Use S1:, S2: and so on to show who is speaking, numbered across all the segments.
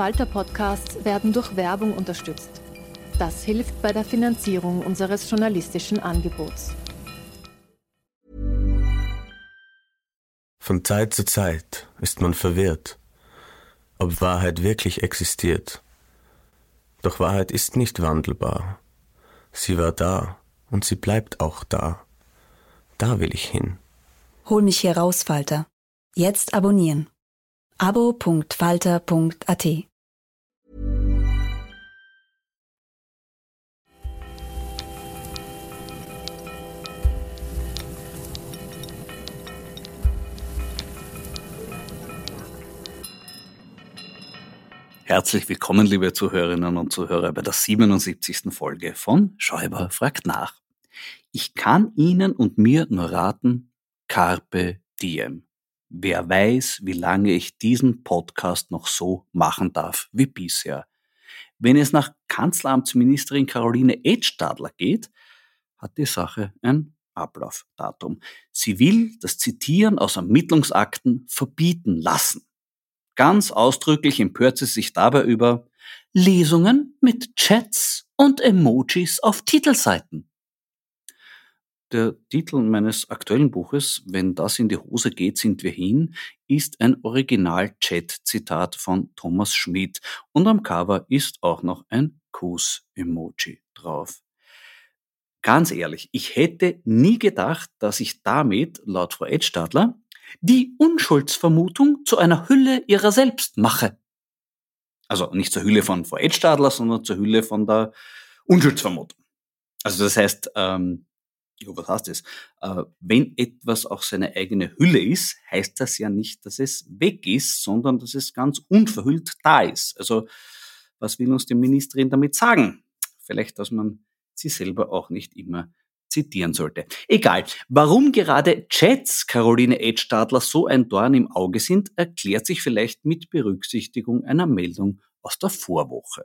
S1: Falter-Podcasts werden durch Werbung unterstützt. Das hilft bei der Finanzierung unseres journalistischen Angebots.
S2: Von Zeit zu Zeit ist man verwirrt, ob Wahrheit wirklich existiert. Doch Wahrheit ist nicht wandelbar. Sie war da und sie bleibt auch da. Da will ich hin.
S3: Hol mich hier raus, Falter. Jetzt abonnieren. abo.falter.at
S4: Herzlich willkommen, liebe Zuhörerinnen und Zuhörer, bei der 77. Folge von Schäuber fragt nach. Ich kann Ihnen und mir nur raten, Carpe Diem. Wer weiß, wie lange ich diesen Podcast noch so machen darf wie bisher. Wenn es nach Kanzleramtsministerin Caroline Edstadler geht, hat die Sache ein Ablaufdatum. Sie will das Zitieren aus Ermittlungsakten verbieten lassen. Ganz ausdrücklich empört sie sich dabei über Lesungen mit Chats und Emojis auf Titelseiten. Der Titel meines aktuellen Buches, Wenn das in die Hose geht, sind wir hin, ist ein Original-Chat-Zitat von Thomas Schmidt und am Cover ist auch noch ein Kuss-Emoji drauf. Ganz ehrlich, ich hätte nie gedacht, dass ich damit, laut Frau Edstadler, die Unschuldsvermutung zu einer Hülle ihrer selbst mache. Also nicht zur Hülle von Frau Edstadler, sondern zur Hülle von der Unschuldsvermutung. Also das heißt, ähm, ja, was heißt das? Äh, wenn etwas auch seine eigene Hülle ist, heißt das ja nicht, dass es weg ist, sondern dass es ganz unverhüllt da ist. Also was will uns die Ministerin damit sagen? Vielleicht, dass man sie selber auch nicht immer zitieren sollte. Egal. Warum gerade Chats Caroline H. Stadler so ein Dorn im Auge sind, erklärt sich vielleicht mit Berücksichtigung einer Meldung aus der Vorwoche.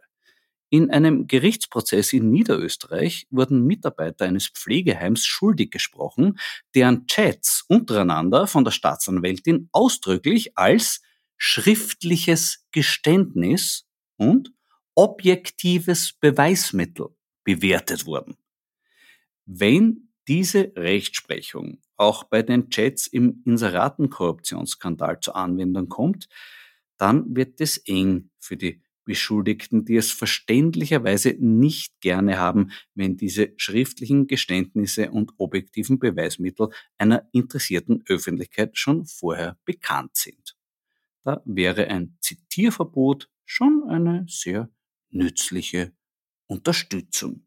S4: In einem Gerichtsprozess in Niederösterreich wurden Mitarbeiter eines Pflegeheims schuldig gesprochen, deren Chats untereinander von der Staatsanwältin ausdrücklich als schriftliches Geständnis und objektives Beweismittel bewertet wurden. Wenn diese Rechtsprechung auch bei den Chats im Inseratenkorruptionsskandal zur Anwendung kommt, dann wird es eng für die Beschuldigten, die es verständlicherweise nicht gerne haben, wenn diese schriftlichen Geständnisse und objektiven Beweismittel einer interessierten Öffentlichkeit schon vorher bekannt sind. Da wäre ein Zitierverbot schon eine sehr nützliche Unterstützung.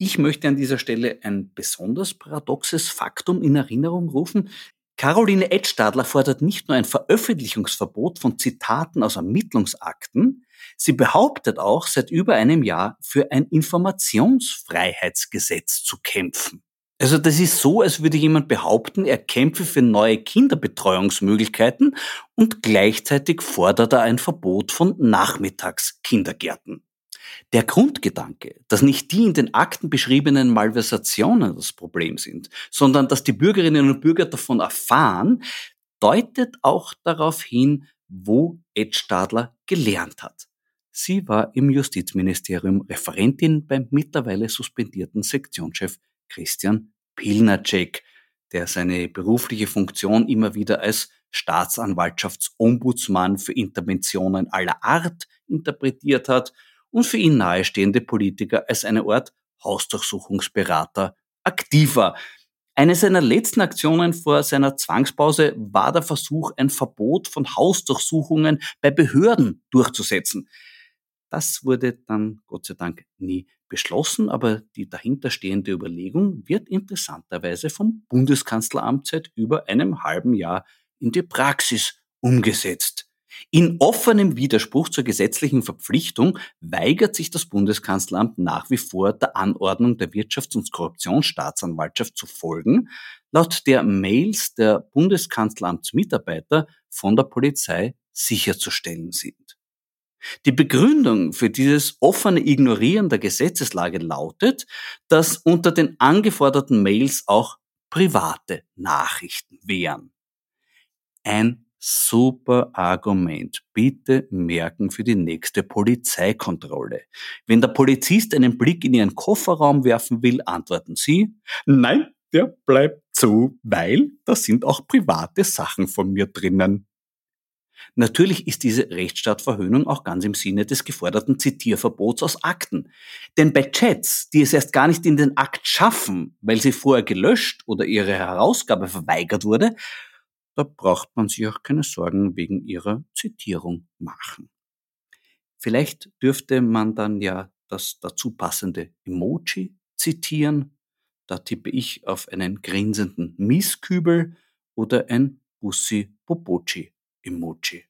S4: Ich möchte an dieser Stelle ein besonders paradoxes Faktum in Erinnerung rufen. Caroline Edstadler fordert nicht nur ein Veröffentlichungsverbot von Zitaten aus Ermittlungsakten, sie behauptet auch seit über einem Jahr für ein Informationsfreiheitsgesetz zu kämpfen. Also das ist so, als würde jemand behaupten, er kämpfe für neue Kinderbetreuungsmöglichkeiten und gleichzeitig fordert er ein Verbot von Nachmittagskindergärten. Der Grundgedanke, dass nicht die in den Akten beschriebenen Malversationen das Problem sind, sondern dass die Bürgerinnen und Bürger davon erfahren, deutet auch darauf hin, wo Ed Stadler gelernt hat. Sie war im Justizministerium Referentin beim mittlerweile suspendierten Sektionschef Christian Pilnacek, der seine berufliche Funktion immer wieder als Staatsanwaltschaftsombudsmann für Interventionen aller Art interpretiert hat und für ihn nahestehende Politiker als eine Art Hausdurchsuchungsberater aktiver. Eine seiner letzten Aktionen vor seiner Zwangspause war der Versuch, ein Verbot von Hausdurchsuchungen bei Behörden durchzusetzen. Das wurde dann Gott sei Dank nie beschlossen, aber die dahinterstehende Überlegung wird interessanterweise vom Bundeskanzleramt seit über einem halben Jahr in die Praxis umgesetzt. In offenem Widerspruch zur gesetzlichen Verpflichtung weigert sich das Bundeskanzleramt nach wie vor der Anordnung der Wirtschafts- und Korruptionsstaatsanwaltschaft zu folgen, laut der Mails der Bundeskanzleramtsmitarbeiter von der Polizei sicherzustellen sind. Die Begründung für dieses offene Ignorieren der Gesetzeslage lautet, dass unter den angeforderten Mails auch private Nachrichten wären. Ein Super Argument. Bitte merken für die nächste Polizeikontrolle. Wenn der Polizist einen Blick in Ihren Kofferraum werfen will, antworten Sie, nein, der bleibt zu, weil da sind auch private Sachen von mir drinnen. Natürlich ist diese Rechtsstaatverhöhnung auch ganz im Sinne des geforderten Zitierverbots aus Akten. Denn bei Chats, die es erst gar nicht in den Akt schaffen, weil sie vorher gelöscht oder ihre Herausgabe verweigert wurde, da braucht man sich auch keine Sorgen wegen ihrer Zitierung machen. Vielleicht dürfte man dann ja das dazu passende Emoji zitieren. Da tippe ich auf einen grinsenden Misskübel oder ein Bussi Popochi Emoji.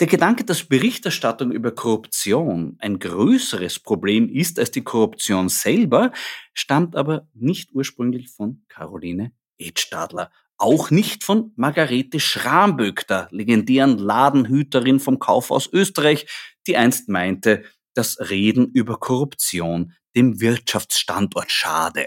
S4: Der Gedanke, dass Berichterstattung über Korruption ein größeres Problem ist als die Korruption selber, stammt aber nicht ursprünglich von Caroline Edstadler auch nicht von Margarete Schramböck, der legendären Ladenhüterin vom Kaufhaus Österreich, die einst meinte, dass Reden über Korruption dem Wirtschaftsstandort schade.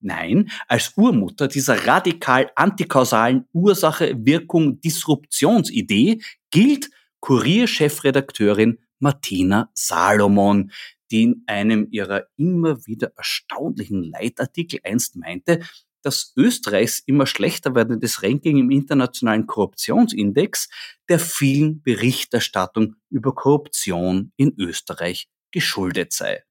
S4: Nein, als Urmutter dieser radikal antikausalen Ursache-Wirkung-Disruptionsidee gilt Kurierchefredakteurin Martina Salomon, die in einem ihrer immer wieder erstaunlichen Leitartikel einst meinte, dass Österreichs immer schlechter werdendes Ranking im internationalen Korruptionsindex der vielen Berichterstattung über Korruption in Österreich geschuldet sei.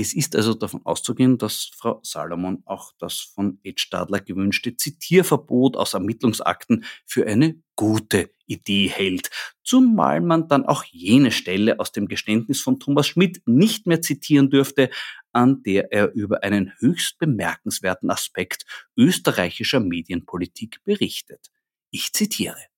S4: Es ist also davon auszugehen, dass Frau Salomon auch das von Ed Stadler gewünschte Zitierverbot aus Ermittlungsakten für eine gute Idee hält, zumal man dann auch jene Stelle aus dem Geständnis von Thomas Schmidt nicht mehr zitieren dürfte, an der er über einen höchst bemerkenswerten Aspekt österreichischer Medienpolitik berichtet. Ich zitiere.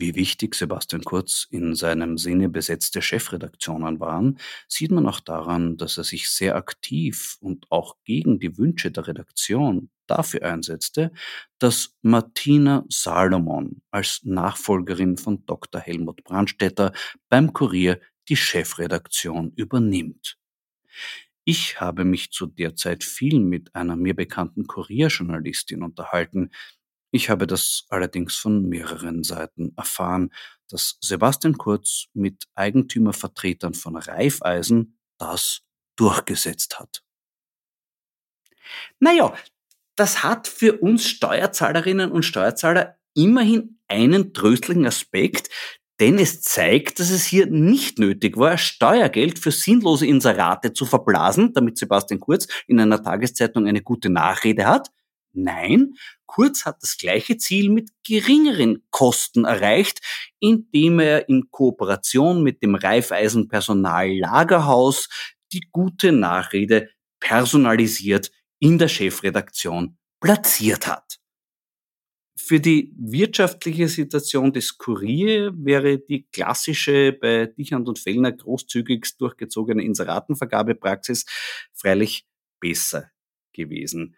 S4: Wie wichtig Sebastian Kurz in seinem Sinne besetzte Chefredaktionen waren, sieht man auch daran, dass er sich sehr aktiv und auch gegen die Wünsche der Redaktion dafür einsetzte, dass Martina Salomon als Nachfolgerin von Dr. Helmut Brandstetter beim Kurier die Chefredaktion übernimmt. Ich habe mich zu der Zeit viel mit einer mir bekannten Kurierjournalistin unterhalten. Ich habe das allerdings von mehreren Seiten erfahren, dass Sebastian Kurz mit Eigentümervertretern von Raiffeisen das durchgesetzt hat. Naja, das hat für uns Steuerzahlerinnen und Steuerzahler immerhin einen tröstlichen Aspekt, denn es zeigt, dass es hier nicht nötig war, Steuergeld für sinnlose Inserate zu verblasen, damit Sebastian Kurz in einer Tageszeitung eine gute Nachrede hat. Nein, Kurz hat das gleiche Ziel mit geringeren Kosten erreicht, indem er in Kooperation mit dem Raiffeisen Lagerhaus die gute Nachrede personalisiert in der Chefredaktion platziert hat. Für die wirtschaftliche Situation des Kurier wäre die klassische bei Dichand und Fellner großzügigst durchgezogene Inseratenvergabepraxis freilich besser gewesen.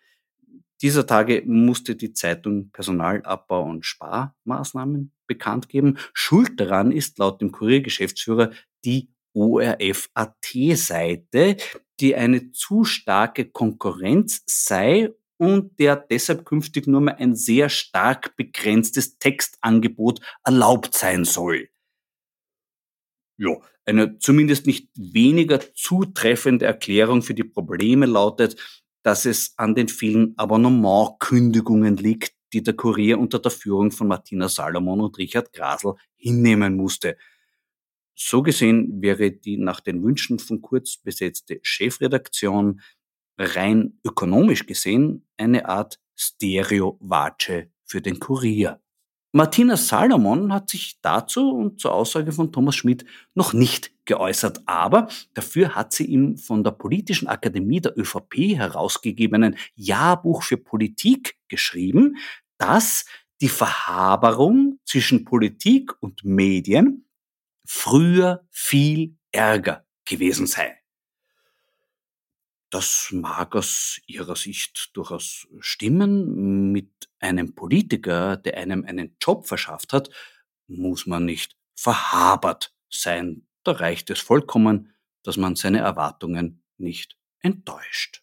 S4: Dieser Tage musste die Zeitung Personalabbau und Sparmaßnahmen bekannt geben. Schuld daran ist laut dem Kuriergeschäftsführer die ORF.at-Seite, die eine zu starke Konkurrenz sei und der deshalb künftig nur mehr ein sehr stark begrenztes Textangebot erlaubt sein soll. Ja, eine zumindest nicht weniger zutreffende Erklärung für die Probleme lautet, dass es an den vielen Abonnementkündigungen liegt, die der Kurier unter der Führung von Martina Salomon und Richard Grasel hinnehmen musste. So gesehen wäre die nach den Wünschen von Kurz besetzte Chefredaktion rein ökonomisch gesehen eine Art Stereo-Watsche für den Kurier. Martina Salomon hat sich dazu und zur Aussage von Thomas Schmidt noch nicht geäußert, aber dafür hat sie im von der Politischen Akademie der ÖVP herausgegebenen Jahrbuch für Politik geschrieben, dass die Verhaberung zwischen Politik und Medien früher viel ärger gewesen sei. Das mag aus Ihrer Sicht durchaus stimmen. Mit einem Politiker, der einem einen Job verschafft hat, muss man nicht verhabert sein. Da reicht es vollkommen, dass man seine Erwartungen nicht enttäuscht.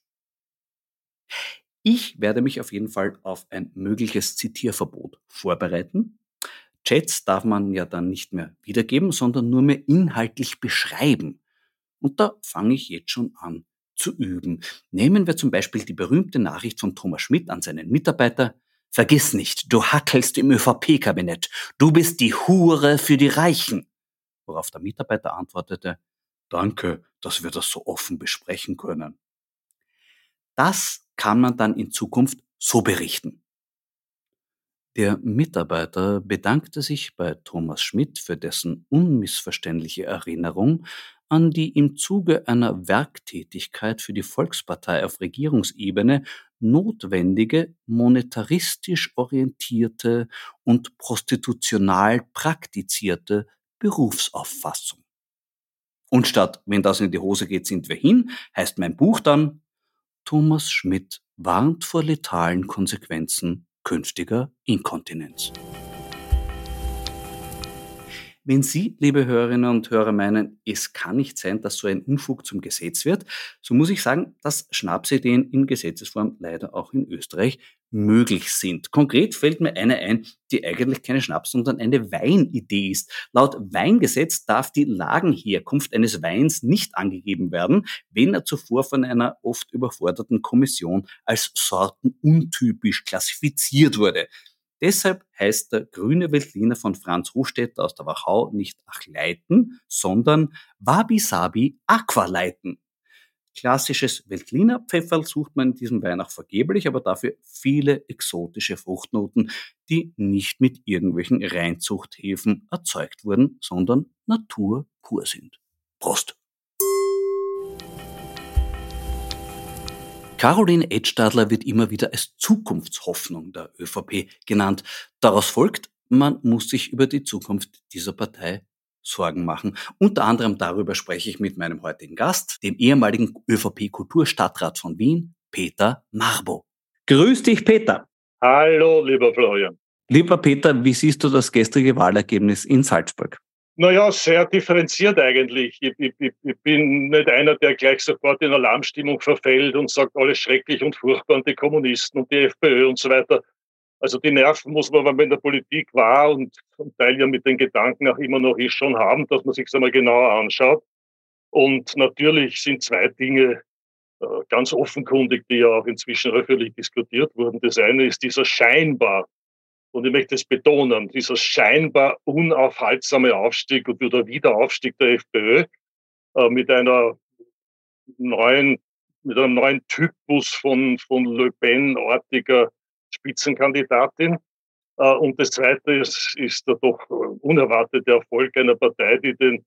S4: Ich werde mich auf jeden Fall auf ein mögliches Zitierverbot vorbereiten. Chats darf man ja dann nicht mehr wiedergeben, sondern nur mehr inhaltlich beschreiben. Und da fange ich jetzt schon an zu üben. Nehmen wir zum Beispiel die berühmte Nachricht von Thomas Schmidt an seinen Mitarbeiter. Vergiss nicht, du hackelst im ÖVP-Kabinett. Du bist die Hure für die Reichen. Worauf der Mitarbeiter antwortete, Danke, dass wir das so offen besprechen können. Das kann man dann in Zukunft so berichten. Der Mitarbeiter bedankte sich bei Thomas Schmidt für dessen unmissverständliche Erinnerung an die im Zuge einer Werktätigkeit für die Volkspartei auf Regierungsebene notwendige monetaristisch orientierte und prostitutional praktizierte Berufsauffassung. Und statt wenn das in die Hose geht, sind wir hin, heißt mein Buch dann Thomas Schmidt warnt vor letalen Konsequenzen künftiger Inkontinenz. Wenn Sie, liebe Hörerinnen und Hörer, meinen, es kann nicht sein, dass so ein Unfug zum Gesetz wird, so muss ich sagen, dass Schnapsideen in Gesetzesform leider auch in Österreich möglich sind. Konkret fällt mir eine ein, die eigentlich keine Schnaps, sondern eine Weinidee ist. Laut Weingesetz darf die Lagenherkunft eines Weins nicht angegeben werden, wenn er zuvor von einer oft überforderten Kommission als sortenuntypisch klassifiziert wurde. Deshalb heißt der grüne Veltliner von Franz Ruhstedt aus der Wachau nicht Achleiten, sondern Wabi-Sabi Aqualeiten. Klassisches Veltliner Pfefferl sucht man in diesem Wein auch vergeblich, aber dafür viele exotische Fruchtnoten, die nicht mit irgendwelchen Reinzuchthäfen erzeugt wurden, sondern Natur pur sind. Prost! Caroline Edstadler wird immer wieder als Zukunftshoffnung der ÖVP genannt. Daraus folgt, man muss sich über die Zukunft dieser Partei Sorgen machen. Unter anderem darüber spreche ich mit meinem heutigen Gast, dem ehemaligen ÖVP-Kulturstadtrat von Wien, Peter Marbo. Grüß dich, Peter.
S5: Hallo, lieber Florian.
S4: Lieber Peter, wie siehst du das gestrige Wahlergebnis in Salzburg?
S5: Naja, sehr differenziert eigentlich. Ich, ich, ich, bin nicht einer, der gleich sofort in Alarmstimmung verfällt und sagt, alles schrecklich und furchtbar und die Kommunisten und die FPÖ und so weiter. Also die Nerven muss man, wenn man in der Politik war und zum Teil ja mit den Gedanken auch immer noch ist, schon haben, dass man sich einmal genauer anschaut. Und natürlich sind zwei Dinge äh, ganz offenkundig, die ja auch inzwischen öffentlich diskutiert wurden. Das eine ist dieser scheinbar, und ich möchte es betonen, dieser scheinbar unaufhaltsame Aufstieg und der Wiederaufstieg der FPÖ äh, mit einer neuen, mit einem neuen Typus von, von Le Pen-artiger Spitzenkandidatin. Äh, und das Zweite ist, ist der doch unerwartete Erfolg einer Partei, die den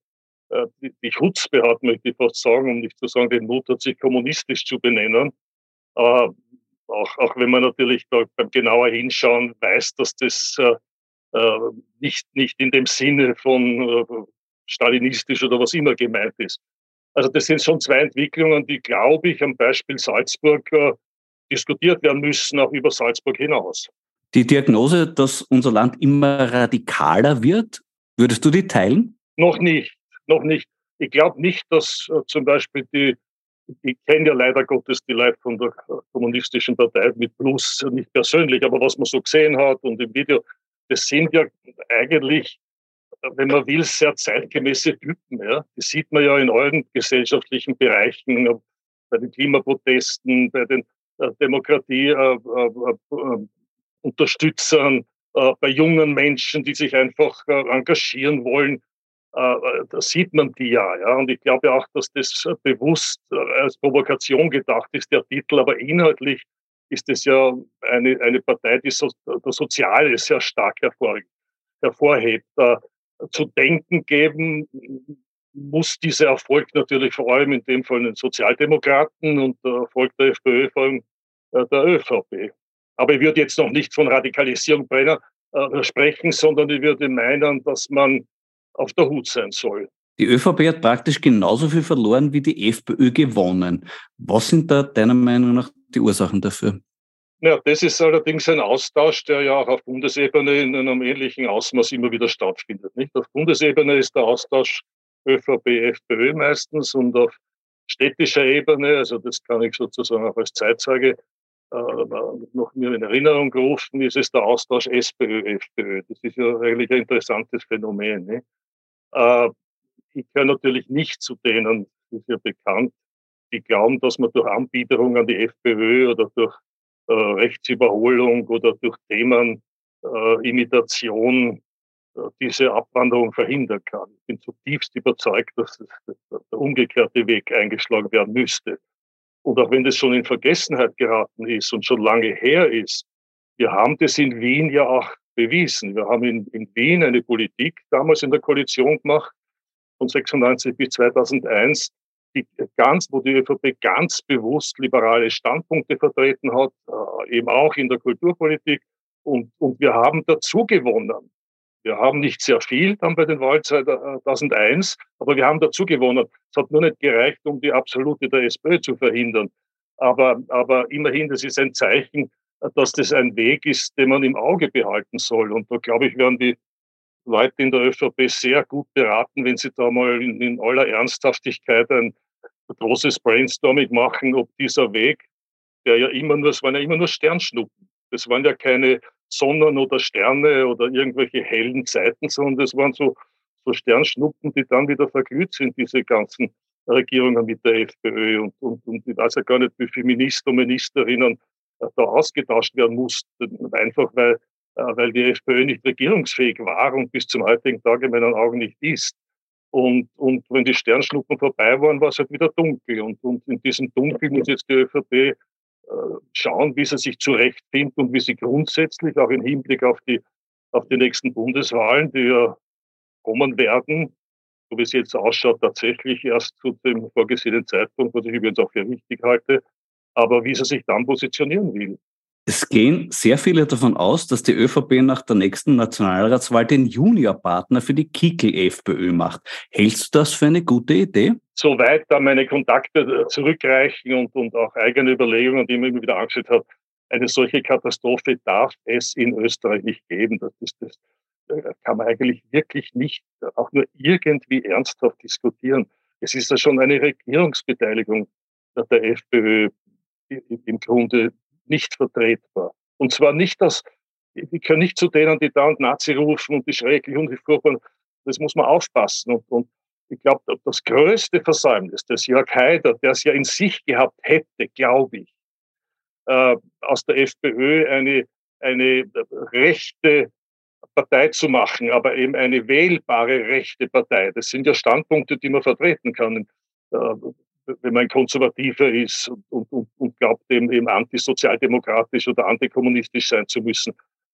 S5: äh, die, die Chutzpe hat, möchte ich fast sagen, um nicht zu sagen, den Mut hat, sich kommunistisch zu benennen. Äh, auch, auch wenn man natürlich da beim genauer Hinschauen weiß, dass das nicht, nicht in dem Sinne von stalinistisch oder was immer gemeint ist. Also das sind schon zwei Entwicklungen, die, glaube ich, am Beispiel Salzburg diskutiert werden müssen, auch über Salzburg hinaus.
S4: Die Diagnose, dass unser Land immer radikaler wird, würdest du die teilen?
S5: Noch nicht, noch nicht. Ich glaube nicht, dass äh, zum Beispiel die, ich kenne ja leider Gottes die Leute von der kommunistischen Partei mit Plus nicht persönlich, aber was man so gesehen hat und im Video, das sind ja eigentlich, wenn man will, sehr zeitgemäße Typen. Ja? Die sieht man ja in allen gesellschaftlichen Bereichen, bei den Klimaprotesten, bei den Äh, äh, äh, unterstützen, bei jungen Menschen, die sich einfach engagieren wollen. Da sieht man die ja, ja. Und ich glaube auch, dass das bewusst als Provokation gedacht ist, der Titel, aber inhaltlich ist es ja eine, eine Partei, die so, das Soziale sehr stark hervor, hervorhebt. Zu denken geben muss dieser Erfolg natürlich vor allem in dem Fall den Sozialdemokraten und der Erfolg der FPÖ vor allem äh, der ÖVP. Aber ich würde jetzt noch nicht von Radikalisierung Brenner äh, sprechen, sondern ich würde meinen, dass man auf der Hut sein soll.
S4: Die ÖVP hat praktisch genauso viel verloren wie die FPÖ gewonnen. Was sind da deiner Meinung nach die Ursachen dafür?
S5: Ja, das ist allerdings ein Austausch, der ja auch auf Bundesebene in einem ähnlichen Ausmaß immer wieder stattfindet. Nicht? Auf Bundesebene ist der Austausch ÖVP, FPÖ meistens und auf städtischer Ebene, also das kann ich sozusagen auch als Zeitzeuge noch mir in Erinnerung gerufen ist, ist der Austausch SPÖ-FPÖ. Das ist ja eigentlich ein interessantes Phänomen. Ne? ich gehöre natürlich nicht zu denen, das ist ja bekannt, die glauben, dass man durch Anbiederung an die FPÖ oder durch äh, Rechtsüberholung oder durch Themenimitation äh, äh, diese Abwanderung verhindern kann. Ich bin zutiefst überzeugt, dass das, das, der umgekehrte Weg eingeschlagen werden müsste. Und auch wenn das schon in Vergessenheit geraten ist und schon lange her ist, wir haben das in Wien ja auch bewiesen. Wir haben in, in Wien eine Politik damals in der Koalition gemacht, von 96 bis 2001, die ganz, wo die ÖVP ganz bewusst liberale Standpunkte vertreten hat, äh, eben auch in der Kulturpolitik. Und, und wir haben dazu gewonnen. Wir haben nicht sehr viel dann bei den Wahlen 2001, aber wir haben dazu gewonnen. Es hat nur nicht gereicht, um die Absolute der SPÖ zu verhindern. Aber, aber immerhin, das ist ein Zeichen, dass das ein Weg ist, den man im Auge behalten soll. Und da glaube ich, werden die Leute in der ÖVP sehr gut beraten, wenn sie da mal in, in aller Ernsthaftigkeit ein großes Brainstorming machen, ob dieser Weg, der ja immer nur, es waren ja immer nur Sternschnuppen. Das waren ja keine Sonnen oder Sterne oder irgendwelche hellen Zeiten, sondern das waren so, so Sternschnuppen, die dann wieder verglüht sind, diese ganzen Regierungen mit der FPÖ. Und, und, und ich weiß ja gar nicht, wie viele Minister und Ministerinnen äh, da ausgetauscht werden mussten, einfach weil äh, weil die FPÖ nicht regierungsfähig war und bis zum heutigen Tag in meinen Augen nicht ist. Und, und wenn die Sternschnuppen vorbei waren, war es halt wieder dunkel. Und, und in diesem Dunkel muss jetzt die ÖVP schauen, wie sie sich zurechtfindet und wie sie grundsätzlich auch im Hinblick auf die, auf die nächsten Bundeswahlen, die ja kommen werden, so wie es jetzt ausschaut, tatsächlich erst zu dem vorgesehenen Zeitpunkt, was ich übrigens auch für richtig halte, aber wie sie sich dann positionieren will.
S4: Es gehen sehr viele davon aus, dass die ÖVP nach der nächsten Nationalratswahl den Juniorpartner für die Kickel-FPÖ macht. Hältst du das für eine gute Idee?
S5: Soweit da meine Kontakte zurückreichen und, und auch eigene Überlegungen, die ich mir immer wieder angeschaut habe, eine solche Katastrophe darf es in Österreich nicht geben. Das, ist, das äh, kann man eigentlich wirklich nicht auch nur irgendwie ernsthaft diskutieren. Es ist ja schon eine Regierungsbeteiligung der FPÖ im Grunde nicht vertretbar. Und zwar nicht das, ich kann nicht zu denen, die da und Nazi rufen und die schrecklich und die furchtbar, das muss man aufpassen. Und, und ich glaube, das größte Versäumnis des Jörg Haider, der es ja in sich gehabt hätte, glaube ich, äh, aus der FPÖ eine, eine rechte Partei zu machen, aber eben eine wählbare rechte Partei. Das sind ja Standpunkte, die man vertreten kann. Äh, wenn man Konservativer ist und, und, und glaubt, eben, eben antisozialdemokratisch oder antikommunistisch sein zu müssen.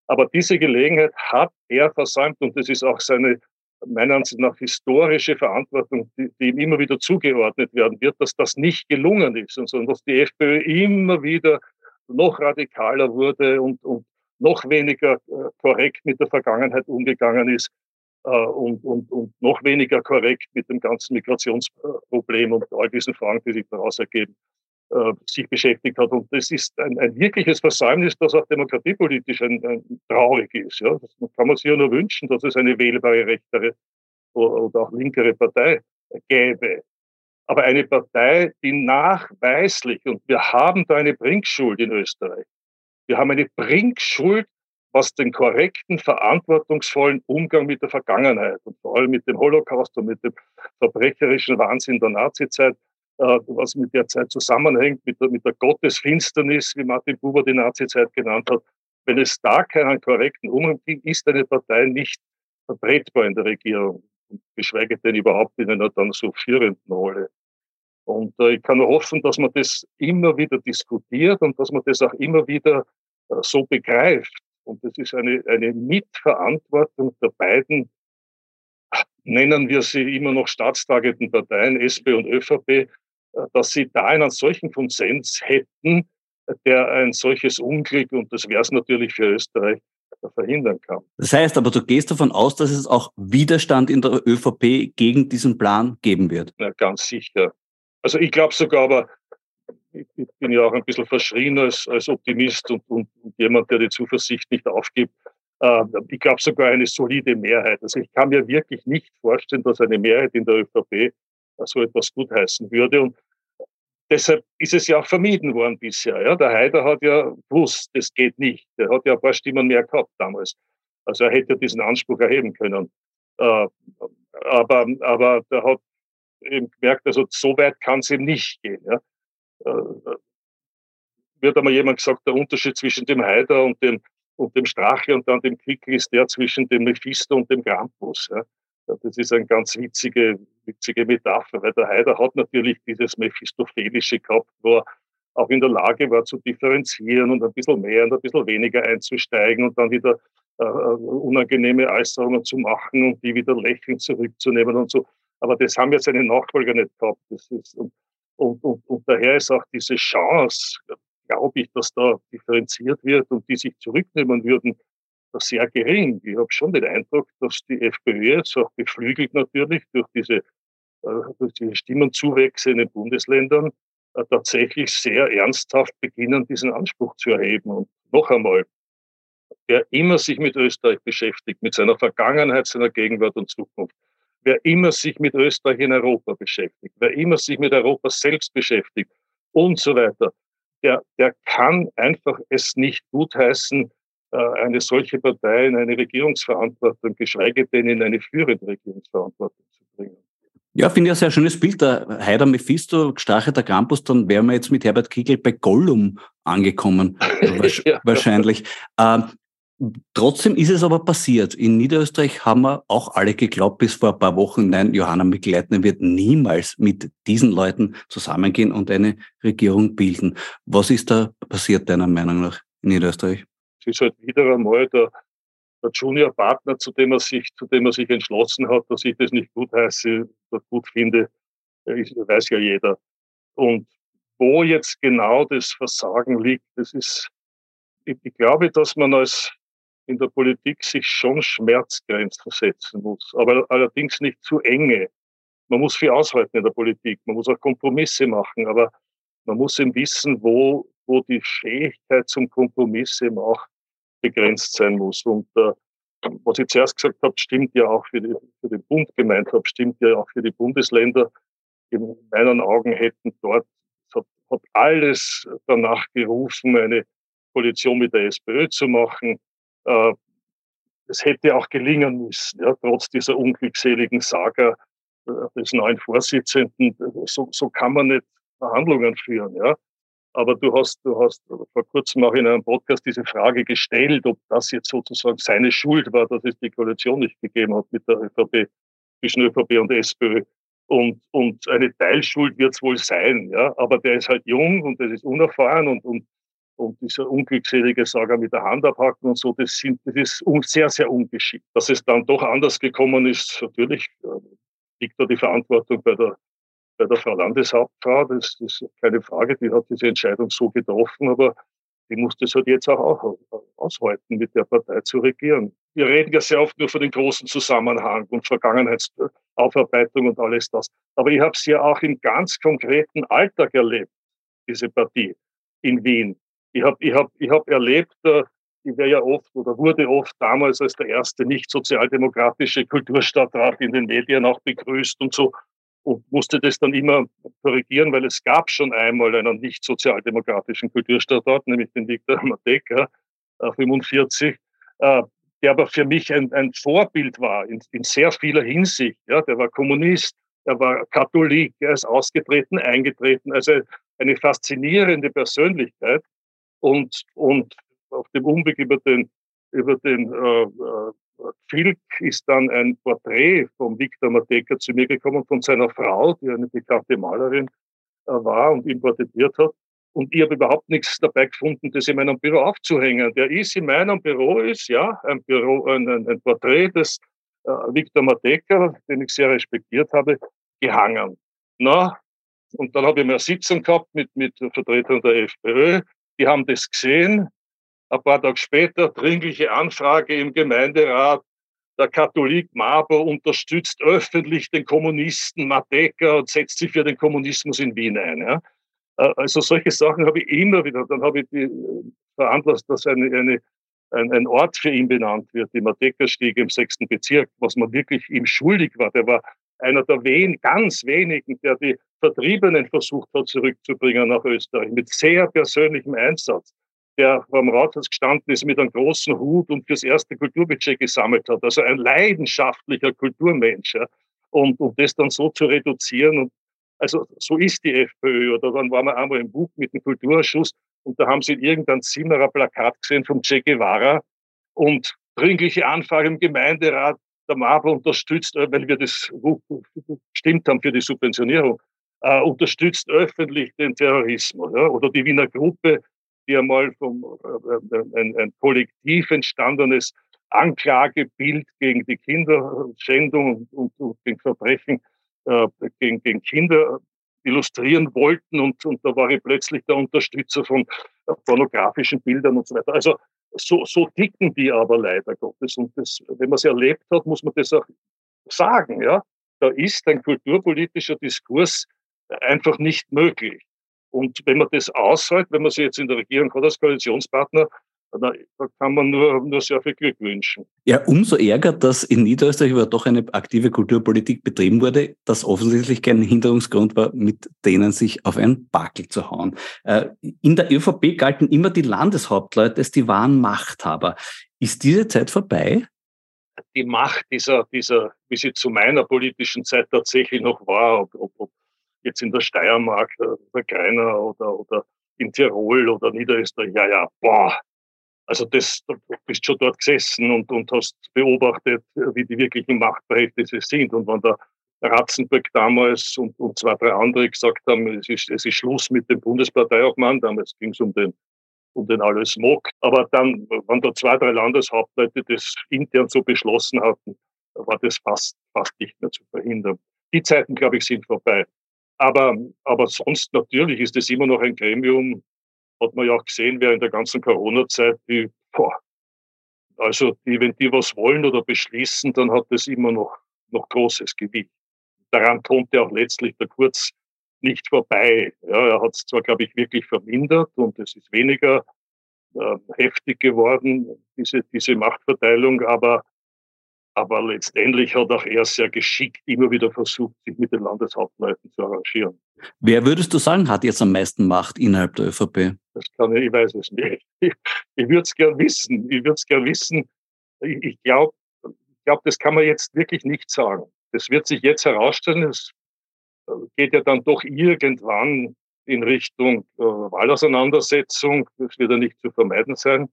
S5: Aber diese Gelegenheit hat er versäumt und das ist auch seine meiner Ansicht nach historische Verantwortung, die, die, ihm immer wieder zugeordnet werden wird, dass das nicht gelungen ist, sondern dass die FPÖ immer wieder noch radikaler wurde und, und noch weniger äh, korrekt mit der Vergangenheit umgegangen ist und, und, und noch weniger korrekt mit dem ganzen Migrationsproblem und all diesen Fragen, die sich daraus ergeben, äh, sich beschäftigt hat. Und das ist ein, ein wirkliches Versäumnis, das auch demokratiepolitisch ein, ein traurig ist. Ja? Das kann man sich ja nur wünschen, dass es eine wählbare rechtere oder auch linkere Partei gäbe. Aber eine Partei, die nachweislich, und wir haben da eine Bringschuld in Österreich, wir haben eine Bringschuld was den korrekten, verantwortungsvollen Umgang mit der Vergangenheit und vor allem mit dem Holocaust und mit dem verbrecherischen Wahnsinn der Nazizeit, äh, was mit der Zeit zusammenhängt, mit der, mit der Gottesfinsternis, wie Martin Buber die Nazizeit genannt hat. Wenn es da keinen korrekten Umgang gibt, ist eine Partei nicht vertretbar in der Regierung, geschweige denn überhaupt in einer dann so führenden Rolle. Und äh, ich kann nur hoffen, dass man das immer wieder diskutiert und dass man das auch immer wieder äh, so begreift, und das ist eine, eine Mitverantwortung der beiden, nennen wir sie immer noch staatstragenden Parteien, SP und ÖVP, äh, dass sie da einen solchen Konsens hätten, der ein solches Unglück, und das wäre es natürlich für Österreich, verhindern kann.
S4: Das heißt aber, du gehst davon aus, dass es auch Widerstand in der ÖVP gegen diesen Plan geben wird?
S5: Ja, ganz sicher. Also ich glaube sogar, aber ich bin ja auch ein bisschen verschrien als, als Optimist und, und, und jemand, der die Zuversicht nicht aufgibt. Äh, ich glaube sogar eine solide Mehrheit. Also ich kann mir wirklich nicht vorstellen, dass eine Mehrheit in der ÖVP so etwas gutheißen würde. Und deshalb ist es ja auch vermieden worden bisher. Ja? Der Haider hat ja gewusst, das geht nicht. Der hat ja ein paar Stimmen mehr gehabt damals. Also er hätte diesen Anspruch erheben können. Äh, aber, aber der hat eben gemerkt, also so weit kann es eben nicht gehen. Ja? Äh, wird einmal jemand gesagt, der Unterschied zwischen dem Haider und dem, und dem Strache und dann dem Quickel ist der zwischen dem Mephisto und dem Krampus. Ja? Das ist eine ganz witzige, witzige Metapher, weil der Haider hat natürlich dieses Mephistophelische gehabt, wo er auch in der Lage war zu differenzieren und ein bisschen mehr und ein bisschen weniger einzusteigen und dann wieder äh, unangenehme Äußerungen zu machen und die wieder lächelnd zurückzunehmen und so. Aber das haben ja seine Nachfolger nicht gehabt. Das ist, und, und, und, und daher ist auch diese Chance, glaube ich, dass da differenziert wird und die sich zurücknehmen würden, sehr gering. Ich habe schon den Eindruck, dass die FPÖ jetzt auch beflügelt natürlich durch diese, äh, durch diese Stimmenzuwächse in den Bundesländern äh, tatsächlich sehr ernsthaft beginnen, diesen Anspruch zu erheben. Und noch einmal, wer immer sich mit Österreich beschäftigt, mit seiner Vergangenheit, seiner Gegenwart und Zukunft, wer immer sich mit Österreich in Europa beschäftigt, wer immer sich mit Europa selbst beschäftigt und so weiter, der, der kann einfach es nicht gutheißen, äh, eine solche Partei in eine Regierungsverantwortung, geschweige denn in eine führende Regierungsverantwortung zu bringen.
S4: Ja, finde ich ein sehr schönes Bild. Der Heider Mephisto, Strache der Campus, dann wären wir jetzt mit Herbert Kiegel bei Gollum angekommen, ja. wahrscheinlich. Ähm, trotzdem ist es aber passiert. In Niederösterreich haben wir auch alle geglaubt, bis vor ein paar Wochen, nein, Johanna Mikl-Leitner wird niemals mit diesen Leuten zusammengehen und eine Regierung bilden. Was ist da passiert, deiner Meinung nach, in Niederösterreich?
S5: ist halt wieder einmal der, der Junior-Partner, zu dem er sich, zu dem er sich entschlossen hat, dass ich das nicht gut heiße oder gut finde, ist, weiß ja jeder. Und wo jetzt genau das Versagen liegt, das ist, ich glaube, dass man als in der Politik sich schon Schmerzgrenzen setzen muss, aber allerdings nicht zu enge. Man muss viel aushalten in der Politik, man muss auch Kompromisse machen, aber man muss eben wissen, wo, wo die Fähigkeit zum Kompromiss eben auch begrenzt sein muss. Und äh, was ich zuerst gesagt habe, stimmt ja auch für, die, für den Bund gemeint habe, stimmt ja auch für die Bundesländer. In meinen Augen hätten dort, hat, hat alles danach gerufen, eine Koalition mit der SPÖ zu machen. Äh, es hätte auch gelingen müssen, ja, trotz dieser unglückseligen Saga äh, des neuen Vorsitzenden. So, so kann man nicht Verhandlungen führen. Ja. Aber du hast, du hast vor kurzem auch in einem Podcast diese Frage gestellt, ob das jetzt sozusagen seine Schuld war, dass es die Koalition nicht gegeben hat mit der ÖVP, zwischen ÖVP und SPÖ. Und, und eine Teilschuld wird es wohl sein, ja. Aber der ist halt jung und der ist unerfahren und, und, und dieser unglückselige Sager mit der Hand abhacken und so, das, sind, das ist sehr, sehr ungeschickt. Dass es dann doch anders gekommen ist, natürlich äh, liegt da die Verantwortung bei der bei der Frau Landeshauptfrau, das, das ist keine Frage, die hat diese Entscheidung so getroffen, aber die muss das halt jetzt auch aushalten, mit der Partei zu regieren. Wir reden ja sehr oft nur von den großen Zusammenhang und Vergangenheitsaufarbeitung und alles das. Aber ich habe es ja auch im ganz konkreten Alltag erlebt, diese Partie in Wien. Ich habe ich hab, ich hab erlebt, äh, ich wäre ja oft oder wurde oft damals als der erste nicht sozialdemokratische Kulturstadtrat in den Medien auch begrüßt und so und musste das dann immer korrigieren, weil es gab schon einmal einen nicht sozialdemokratischen Kulturstadtort, nämlich den Viktor Mateka, 45, äh, der aber für mich ein, ein Vorbild war in, in, sehr vieler Hinsicht. Ja, der war Kommunist, er war Katholik, er ist ausgetreten, eingetreten, also eine faszinierende Persönlichkeit und, und auf dem Umweg über den, über den äh, äh Filk ist dann ein Porträt von Viktor Mateka zu mir gekommen, von seiner Frau, die eine bekannte Malerin äh, war und ihn porträtiert hat. Und ich habe überhaupt nichts dabei gefunden, das in meinem Büro aufzuhängen. Der ist in meinem Büro, ist ja ein, Büro, ein, ein, ein Porträt des äh, Viktor Mateka, den ich sehr respektiert habe, gehangen. Na, und dann habe ich mir eine Sitzung gehabt mit, mit Vertretern der FPÖ. Die haben das gesehen, ein paar Tage später dringliche Anfrage im Gemeinderat. Der Katholik Mabo unterstützt öffentlich den Kommunisten Mateka und setzt sich für den Kommunismus in Wien ein. Ja. Äh, also solche Sachen habe ich immer wieder. Dann habe ich die, äh, veranlasst, dass eine, eine, ein, ein Ort für ihn benannt wird, die Mateka-Stiege im sechsten Bezirk, was man wirklich ihm schuldig war. Der war einer der wen, ganz wenigen, der die Vertriebenen versucht hat zurückzubringen nach Österreich mit sehr persönlichem Einsatz, der vom Rathaus gestanden ist mit einem großen Hut und fürs erste Kulturbudget gesammelt hat. Also ein leidenschaftlicher Kulturmensch. Ja. Und, und das dann so zu reduzieren und also so ist die FPÖ. Oder dann waren wir einmal im Buch mit dem Kulturausschuss und da haben sie in irgendeinem Zimmer ein Plakat gesehen vom Che Guevara und dringliche Anfrage im Gemeinderat, der Mabel unterstützt, weil wir das gestimmt haben für die Subventionierung, äh, unterstützt öffentlich den Terrorismus. Ja? Oder die Wiener Gruppe, die einmal vom äh, äh, ein, ein kollektiv entstandenes Anklagebild gegen die Kinderschändung und, und, und gegen Verbrechen äh, gegen, gegen Kinder illustrieren wollten und, und da war ich plötzlich der Unterstützer von pornografischen Bildern und so weiter. Also so, so ticken die aber leider Gottes. Und das, wenn man es erlebt hat, muss man das auch sagen. Ja? Da ist ein kulturpolitischer Diskurs einfach nicht möglich. Und wenn man das aushält, wenn man sich jetzt in der Regierung hat als Koalitionspartner, da kann man nur, nur sehr viel Glück wünschen.
S4: Ja, umso ärger, dass in Niederösterreich aber doch eine aktive Kulturpolitik betrieben wurde, das offensichtlich kein Hinderungsgrund war, mit denen sich auf einen Bakel zu hauen. Äh, in der ÖVP galten immer die Landeshauptleute als die wahren Machthaber. Ist diese Zeit vorbei?
S5: Die Macht dieser, dieser, wie sie zu meiner politischen Zeit tatsächlich noch war, ob, ob, ob jetzt in der Steiermark, der, der Greiner oder, oder in Tirol oder Niederösterreich, ja, ja, boah, also das, du bist schon dort gesessen und, und hast beobachtet, wie die wirklichen Machtverhältnisse sind. Und wenn der Ratzenberg damals und, und zwei, drei andere gesagt haben, es ist, es ist Schluss mit dem Bundesparteiobmann, damals ging es um den, um den alles Mock. Aber dann, wenn da zwei, drei Landeshauptleute das intern so beschlossen hatten, war das fast, fast nicht mehr zu verhindern. Die Zeiten, glaube ich, sind vorbei. Aber, aber sonst natürlich ist es immer noch ein Gremium, hat man ja auch gesehen während der ganzen Corona-Zeit, die, boah, also die, wenn die was wollen oder beschließen, dann hat das immer noch, noch großes Gewicht. Daran konnte auch letztlich der Kurz nicht vorbei. Ja, er hat es zwar, glaube ich, wirklich vermindert und es ist weniger äh, heftig geworden, diese, diese Machtverteilung, aber aber letztendlich hat auch er sehr geschickt immer wieder versucht, sich mit den Landeshauptleuten zu arrangieren.
S4: Wer würdest du sagen, hat jetzt am meisten Macht innerhalb der ÖVP?
S5: Das kann ich, ich weiß es nicht. Ich, ich würde es gern wissen. Ich würde es gern wissen. Ich, ich glaube, ich glaub, das kann man jetzt wirklich nicht sagen. Das wird sich jetzt herausstellen. Es geht ja dann doch irgendwann in Richtung äh, Wahlauseinandersetzung. Das wird ja nicht zu vermeiden sein.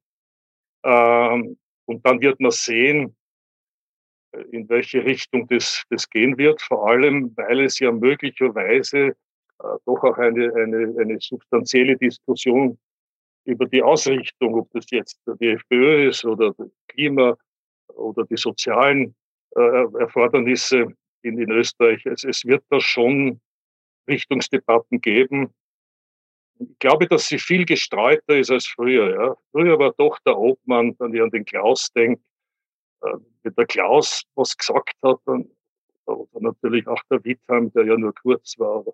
S5: Ähm, und dann wird man sehen, in welche Richtung das, das gehen wird, vor allem weil es ja möglicherweise äh, doch auch eine, eine, eine substanzielle Diskussion über die Ausrichtung, ob das jetzt die FPÖ ist oder Klima oder die sozialen äh, Erfordernisse in, in Österreich. Es, es wird da schon Richtungsdebatten geben. Ich glaube, dass sie viel gestreuter ist als früher. Ja. Früher war doch der Obmann, wenn ich an den Klaus denke, wenn der Klaus was gesagt hat, dann, oder natürlich auch der Wittheim, der ja nur kurz war,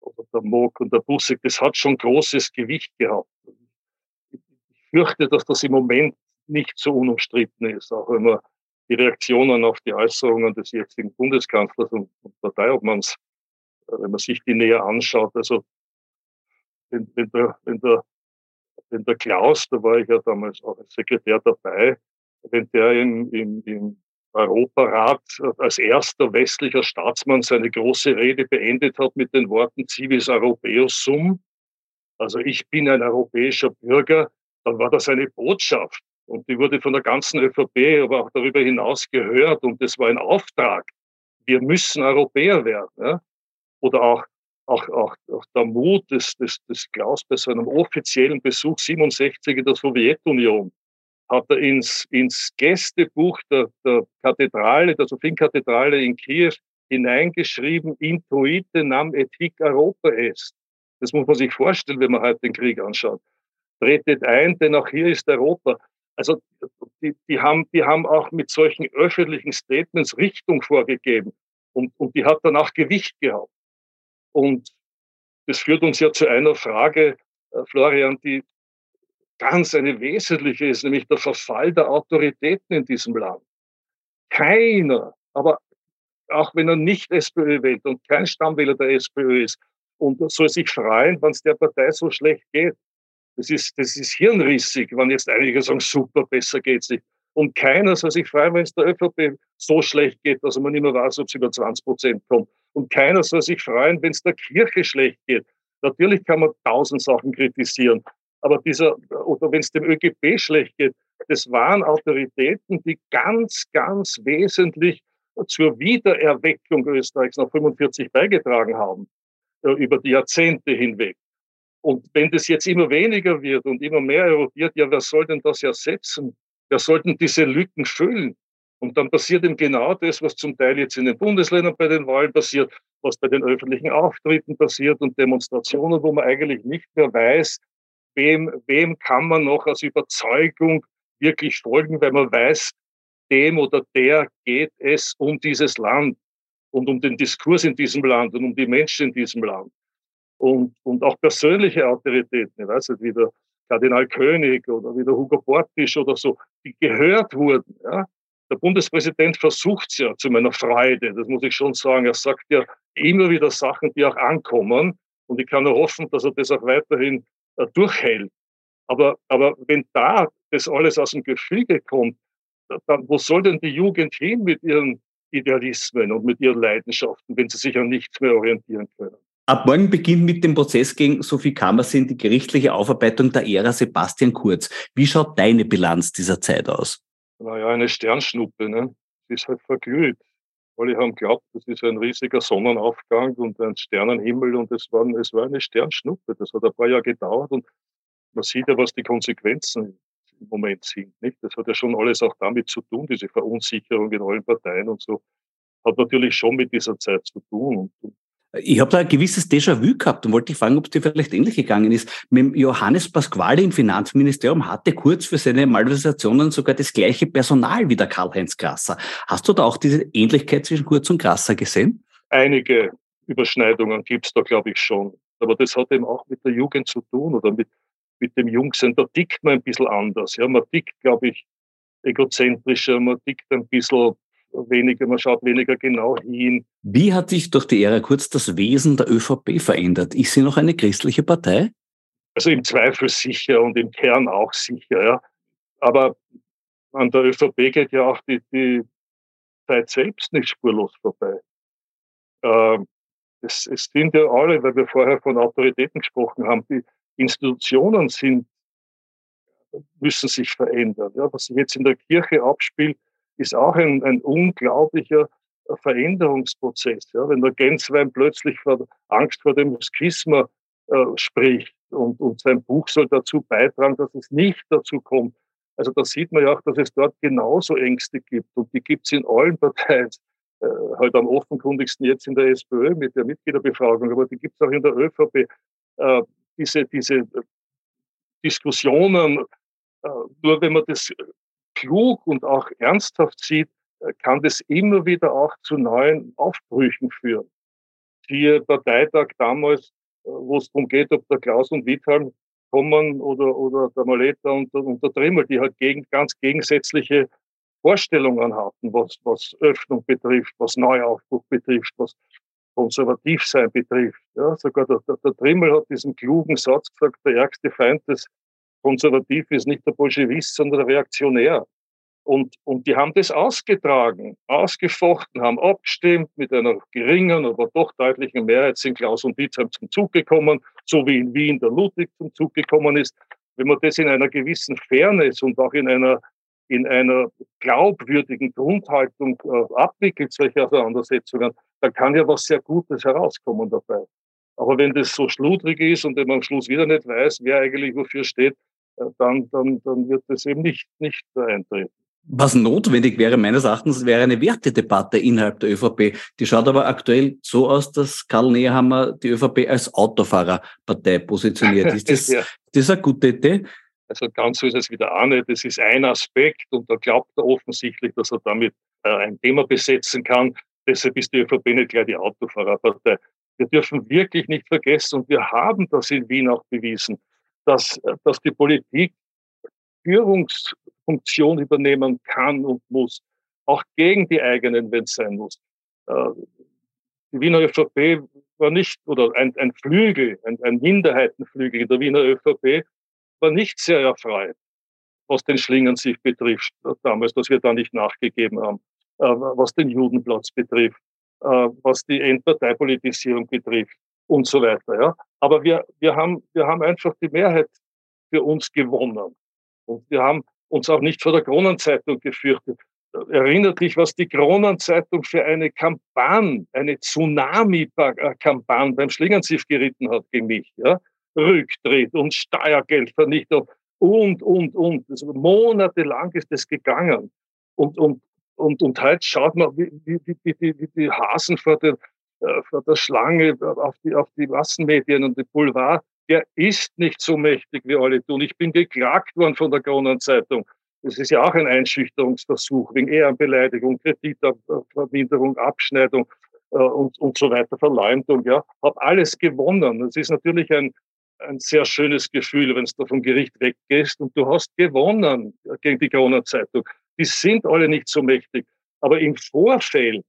S5: oder, der Moog und der Bussek, das hat schon großes Gewicht gehabt. Ich fürchte, dass das im Moment nicht so unumstritten ist, auch wenn man die Reaktionen auf die Äußerungen des jetzigen Bundeskanzlers und, und Parteiobmanns, äh, wenn man sich die näher anschaut, also wenn, wenn, der, wenn, der, wenn der Klaus, da war ich ja damals auch als Sekretär dabei, wenn der im, im, im Europarat als erster westlicher Staatsmann seine große Rede beendet hat mit den Worten Civis Europaeus Sum, also ich bin ein europäischer Bürger, dann war das eine Botschaft. Und die wurde von der ganzen ÖVP, aber auch darüber hinaus gehört. Und das war ein Auftrag. Wir müssen Europäer werden. Ja? Oder auch, auch, auch, auch der Mut des, des, des Klaus bei seinem offiziellen Besuch 67 in der Sowjetunion hat er ins, ins Gästebuch der, der Kathedrale, der Sophienkathedrale in Kiew hineingeschrieben, Intuite nam et hic Europa est. Das muss man sich vorstellen, wenn man heute den Krieg anschaut. Tretet ein, denn auch hier ist Europa. Also die, die, haben, die haben auch mit solchen öffentlichen Statements Richtung vorgegeben und, und die hat dann auch Gewicht gehabt. Und das führt uns ja zu einer Frage, äh, Florian, die, ganz eine wesentliche ist, nämlich der Verfall der Autoritäten in diesem Land. Keiner, aber auch wenn er nicht SPÖ wählt und kein Stammwähler der SPÖ ist, und soll sich freuen, wenn es der Partei so schlecht geht. Das ist, das ist hirnrissig, wenn jetzt einige sagen, super, besser geht's nicht. Und keiner soll sich freuen, wenn es der ÖVP so schlecht geht, dass man nicht mehr weiß, ob es über 20 Prozent kommt. Und keiner soll sich freuen, wenn es der Kirche schlecht geht. Natürlich kann man tausend Sachen kritisieren. Aber dieser, oder wenn es dem ÖGB schlecht geht, das waren Autoritäten, die ganz, ganz wesentlich zur Wiedererweckung Österreichs nach 45 beigetragen haben, äh, über die Jahrzehnte hinweg. Und wenn das jetzt immer weniger wird und immer mehr erodiert, ja, wer soll denn das ersetzen? Wer sollten diese Lücken füllen? Und dann passiert eben genau das, was zum Teil jetzt in den Bundesländern bei den Wahlen passiert, was bei den öffentlichen Auftritten passiert und Demonstrationen, wo man eigentlich nicht mehr weiß, wem, wem kann man noch aus Überzeugung wirklich folgen, weil man weiß, dem oder der geht es um dieses Land und um den Diskurs in diesem Land und um die Menschen in diesem Land. Und, und auch persönliche Autoritäten, ich weiß nicht, wie der Kardinal König oder wie der Hugo Bortisch oder so, die gehört wurden. Ja? Der Bundespräsident versucht es ja zu meiner Freude, das muss ich schon sagen. Er sagt ja immer wieder Sachen, die auch ankommen. Und ich kann nur hoffen, dass er das auch weiterhin durchhält. Aber, aber wenn da das alles aus dem Gefüge kommt, dann wo soll denn die Jugend hin mit ihren Idealismen und mit ihren Leidenschaften, wenn sie sich an nichts mehr orientieren können?
S4: Ab morgen beginnt mit dem Prozess gegen Sophie Kammersin die gerichtliche Aufarbeitung der Ära Sebastian Kurz. Wie schaut deine Bilanz dieser Zeit aus?
S5: Naja, eine Sternschnuppe. Ne? Sie ist halt verglüht. Alle haben geglaubt, das ist ein riesiger Sonnenaufgang und ein Sternenhimmel und es war, es war eine Sternschnuppe. Das hat ein paar Jahre gedauert und man sieht ja, was die Konsequenzen im Moment sind. Nicht? Das hat ja schon alles auch damit zu tun, diese Verunsicherung in allen Parteien und so. Hat natürlich schon mit dieser Zeit zu tun. Und,
S4: ich habe da ein gewisses Déjà-vu gehabt und wollte dich fragen, ob es dir vielleicht ähnlich gegangen ist. Mit Johannes Pasquale im Finanzministerium hatte kurz für seine Malversationen sogar das gleiche Personal wie der Karl-Heinz Grasser. Hast du da auch diese Ähnlichkeit zwischen Kurz und Grasser gesehen?
S5: Einige Überschneidungen gibt es da, glaube ich, schon. Aber das hat eben auch mit der Jugend zu tun oder mit, mit dem Jungsein. Da tickt man ein bisschen anders. Ja, man tickt, glaube ich, egozentrischer, man tickt ein bisschen weniger, man schaut weniger genau hin.
S4: Wie hat sich durch die Ära kurz das Wesen der ÖVP verändert? Ist sie noch eine christliche Partei?
S5: Also im Zweifel sicher und im Kern auch sicher, ja. Aber an der ÖVP geht ja auch die, die Zeit selbst nicht spurlos vorbei. Ähm, es, es sind ja alle, weil wir vorher von Autoritäten gesprochen haben, die Institutionen sind, müssen sich verändern. Ja, was sich jetzt in der Kirche abspielt, ist auch ein, ein unglaublicher Veränderungsprozess. Ja, wenn der Genswein plötzlich vor Angst vor dem Schisma äh, spricht und, und sein Buch soll dazu beitragen, dass es nicht dazu kommt. Also da sieht man ja auch, dass es dort genauso Ängste gibt und die gibt es in allen Parteien. Äh, halt am offenkundigsten jetzt in der SPÖ mit der Mitgliederbefragung, aber die gibt es auch in der ÖVP. Äh, diese, diese Diskussionen, äh, nur wenn man das klug und auch ernsthaft sieht, äh, kann das immer wieder auch zu neuen Aufbrüchen führen. Die Parteitag damals, äh, wo es darum geht, ob der Klaus und Wittham kommen oder, oder der Maleta und, und der Trimmel, die halt gegen, ganz gegensätzliche Vorstellungen hatten, was, was Öffnung betrifft, was Neuaufbruch betrifft, was Konservativsein betrifft. Ja, sogar der, der, der Trimmel hat diesen klugen Satz gesagt, der ärgste Feind des konservativ ist nicht der Bolschewist, sondern der Reaktionär. Und, und die haben das ausgetragen, ausgefochten, haben abgestimmt mit einer geringen, aber doch deutlichen Mehrheit sind Klaus und Witzheim zum Zug gekommen, so wie in Wien der Ludwig zum Zug gekommen ist. Wenn man das in einer gewissen Fairness und auch in einer, in einer glaubwürdigen Grundhaltung äh, abwickelt, solche Auseinandersetzungen, dann kann ja was sehr Gutes herauskommen dabei. Aber wenn das so schludrig ist und wenn man am Schluss wieder nicht weiß, wer eigentlich wofür steht, dann, dann, dann wird das eben nicht, nicht eintreten.
S4: Was notwendig wäre, meines Erachtens, wäre eine Wertedebatte innerhalb der ÖVP. Die schaut aber aktuell so aus, dass Karl Nehammer die ÖVP als Autofahrerpartei positioniert. Ist das, ja. das eine gute Idee?
S5: Also ganz so ist es wieder auch nicht. Das ist ein Aspekt und da glaubt er offensichtlich, dass er damit äh, ein Thema besetzen kann. Deshalb ist die ÖVP nicht gleich die Autofahrerpartei. Wir dürfen wirklich nicht vergessen, und wir haben das in Wien auch bewiesen, dass, dass die Politik Führungsfunktion übernehmen kann und muss, auch gegen die eigenen, wenn es sein muss. Äh, die Wiener ÖVP war nicht, oder ein, ein Flügel, ein, ein Minderheitenflügel in der Wiener ÖVP war nicht sehr erfreut, was den Schlingern sich betrifft, damals, dass wir da nicht nachgegeben haben, äh, was den Judenplatz betrifft, äh, was die Endparteipolitisierung betrifft und so weiter. Ja. Aber wir, wir, haben, wir haben einfach die Mehrheit für uns gewonnen. Und wir haben uns auch nicht vor der Kronenzeitung gefürchtet. Erinnert dich, was die Kronenzeitung für eine Kampagne, eine Tsunami-Kampagne beim Schlingernschiff geritten hat gegen mich. Ja? Rücktritt und Steuergeldvernichtung und, und, und. Also monatelang ist das gegangen. Und, und, und, und heute schaut man, wie, wie, wie, wie, wie die Hasen vor äh, vor der Schlange auf die, auf die Massenmedien und die Boulevard, der ist nicht so mächtig, wie alle tun. Ich bin geklagt worden von der Kronenzeitung. Das ist ja auch ein Einschüchterungsversuch wegen Ehrenbeleidigung, Kreditverminderung, Abschneidung äh, und, und so weiter, Verleumdung. Ja, habe alles gewonnen. Das ist natürlich ein, ein sehr schönes Gefühl, wenn du vom Gericht weggehst und du hast gewonnen gegen die Corona-Zeitung. Die sind alle nicht so mächtig. Aber im Vorfeld,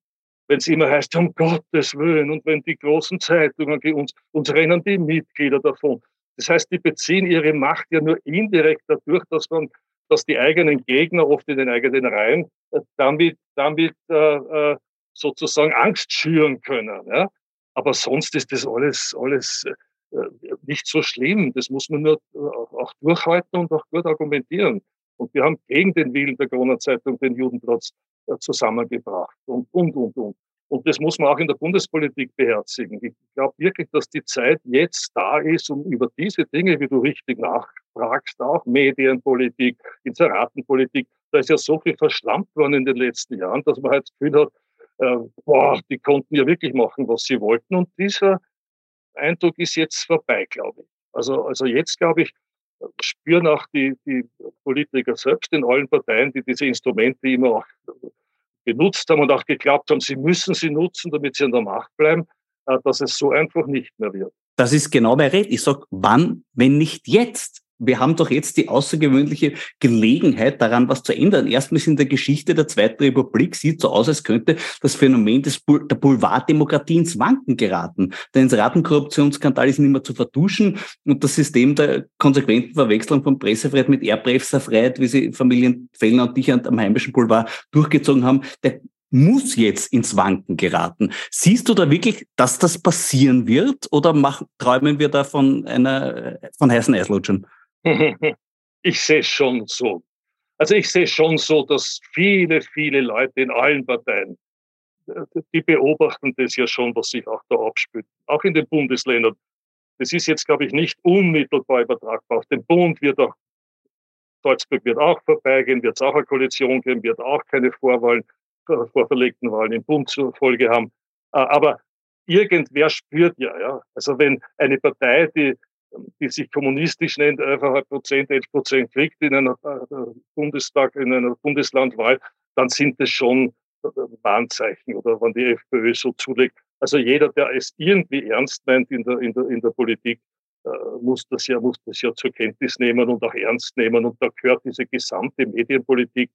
S5: wenn es immer heißt, um Gottes Willen, und wenn die großen Zeitungen uns, uns rennen die Mitglieder davon. Das heißt, die beziehen ihre Macht ja nur indirekt dadurch, dass man dass die eigenen Gegner oft in den eigenen Reihen äh, damit, damit äh, äh, sozusagen Angst schüren können. Ja? Aber sonst ist das alles, alles äh, nicht so schlimm. Das muss man nur äh, auch durchhalten und auch gut argumentieren. Und wir haben gegen den Willen der Corona-Zeitung den Judenplatz äh, zusammengebracht und, und, und, und. Und das muss man auch in der Bundespolitik beherzigen. Ich glaube wirklich, dass die Zeit jetzt da ist, um über diese Dinge, wie du richtig nachfragst, auch Medienpolitik, Inseratenpolitik, da ist ja so viel verschlampt worden in den letzten Jahren, dass man halt das Gefühl hat, äh, boah, die konnten ja wirklich machen, was sie wollten. Und dieser Eindruck ist jetzt vorbei, glaube ich. Also, also jetzt, glaube ich, spüren auch die, die Politiker selbst in allen Parteien, die diese Instrumente immer auch genutzt haben und auch geglaubt haben, sie müssen sie nutzen, damit sie an der Macht bleiben, äh, dass es so einfach nicht mehr wird.
S4: Das ist genau der Red. Ich sage, wann, wenn nicht jetzt? Wir haben doch jetzt die außergewöhnliche Gelegenheit, daran was zu ändern. Erstmals in der Geschichte der Zweiten Republik sieht so aus, als könnte das Phänomen des Bul der Boulevarddemokratie ins Wanken geraten. Der Ratenkorruptionsskandal ist nicht mehr zu vertuschen und das System der konsequenten Verwechslung von Pressefreiheit mit Erbrechtsfreiheit, wie sie Familien Fellner und dich am heimischen Boulevard durchgezogen haben, der muss jetzt ins Wanken geraten. Siehst du da wirklich, dass das passieren wird oder machen, träumen wir da von einer, von heißen Eislutschern?
S5: Ich sehe schon so. Also ich sehe schon so, dass viele, viele Leute in allen Parteien, die beobachten das ja schon, was sich auch da abspielt, auch in den Bundesländern. Das ist jetzt, glaube ich, nicht unmittelbar übertragbar. Auf den Bund wird auch, Salzburg wird auch vorbeigehen, wird es auch eine Koalition geben, wird auch keine Vorwahlen, äh, vorverlegten Wahlen im Bund zur Folge haben. Äh, aber irgendwer spürt ja, ja. Also wenn eine Partei, die die sich kommunistisch nennt, 11,5 Prozent, 11 Prozent kriegt in einer äh, Bundestag, in einer Bundeslandwahl, dann sind das schon äh, Warnzeichen oder wenn die FPÖ so zulegt. Also jeder, der es irgendwie ernst meint in der, in der, in der Politik, äh, muss das ja, muss das ja zur Kenntnis nehmen und auch ernst nehmen. Und da gehört diese gesamte Medienpolitik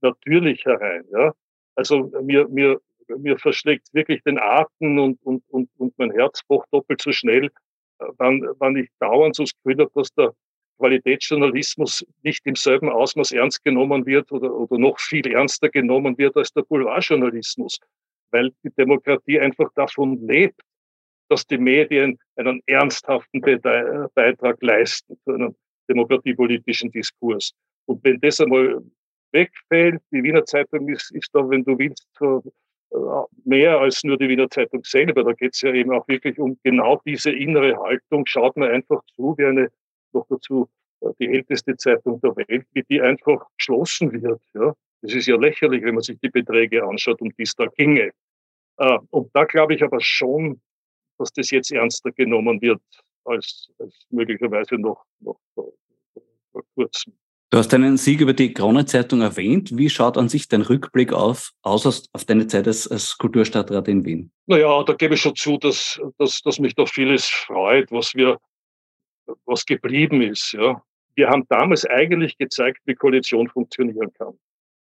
S5: natürlich herein, ja. Also mir, mir, mir verschlägt wirklich den Atem und, und, und, und mein Herz pocht doppelt so schnell, wenn, wenn ich dauernd so das Gefühl habe, dass der Qualitätsjournalismus nicht im selben Ausmaß ernst genommen wird oder, oder noch viel ernster genommen wird als der Boulevardjournalismus, weil die Demokratie einfach davon lebt, dass die Medien einen ernsthaften Beitrag leisten zu einem demokratiepolitischen Diskurs. Und wenn das einmal wegfällt, die Wiener Zeitung ist, ist da, wenn du willst, mehr als nur die Wiener Zeitung selber. Da geht es ja eben auch wirklich um genau diese innere Haltung. Schaut man einfach zu, wie eine noch dazu äh, die älteste Zeitung der Welt, wie die einfach geschlossen wird. Ja. Das ist ja lächerlich, wenn man sich die Beträge anschaut, um die es da ginge. Äh, und da glaube ich aber schon, dass das jetzt ernster genommen wird als, als möglicherweise noch, noch vor, vor kurzem.
S4: Du hast deinen Sieg über die Kronenzeitung erwähnt. Wie schaut an sich dein Rückblick auf, aus auf deine Zeit als, als Kulturstadtrat in Wien?
S5: Naja, da gebe ich schon zu, dass, dass, dass mich doch vieles freut, was wir, was geblieben ist. Ja. Wir haben damals eigentlich gezeigt, wie Koalition funktionieren kann.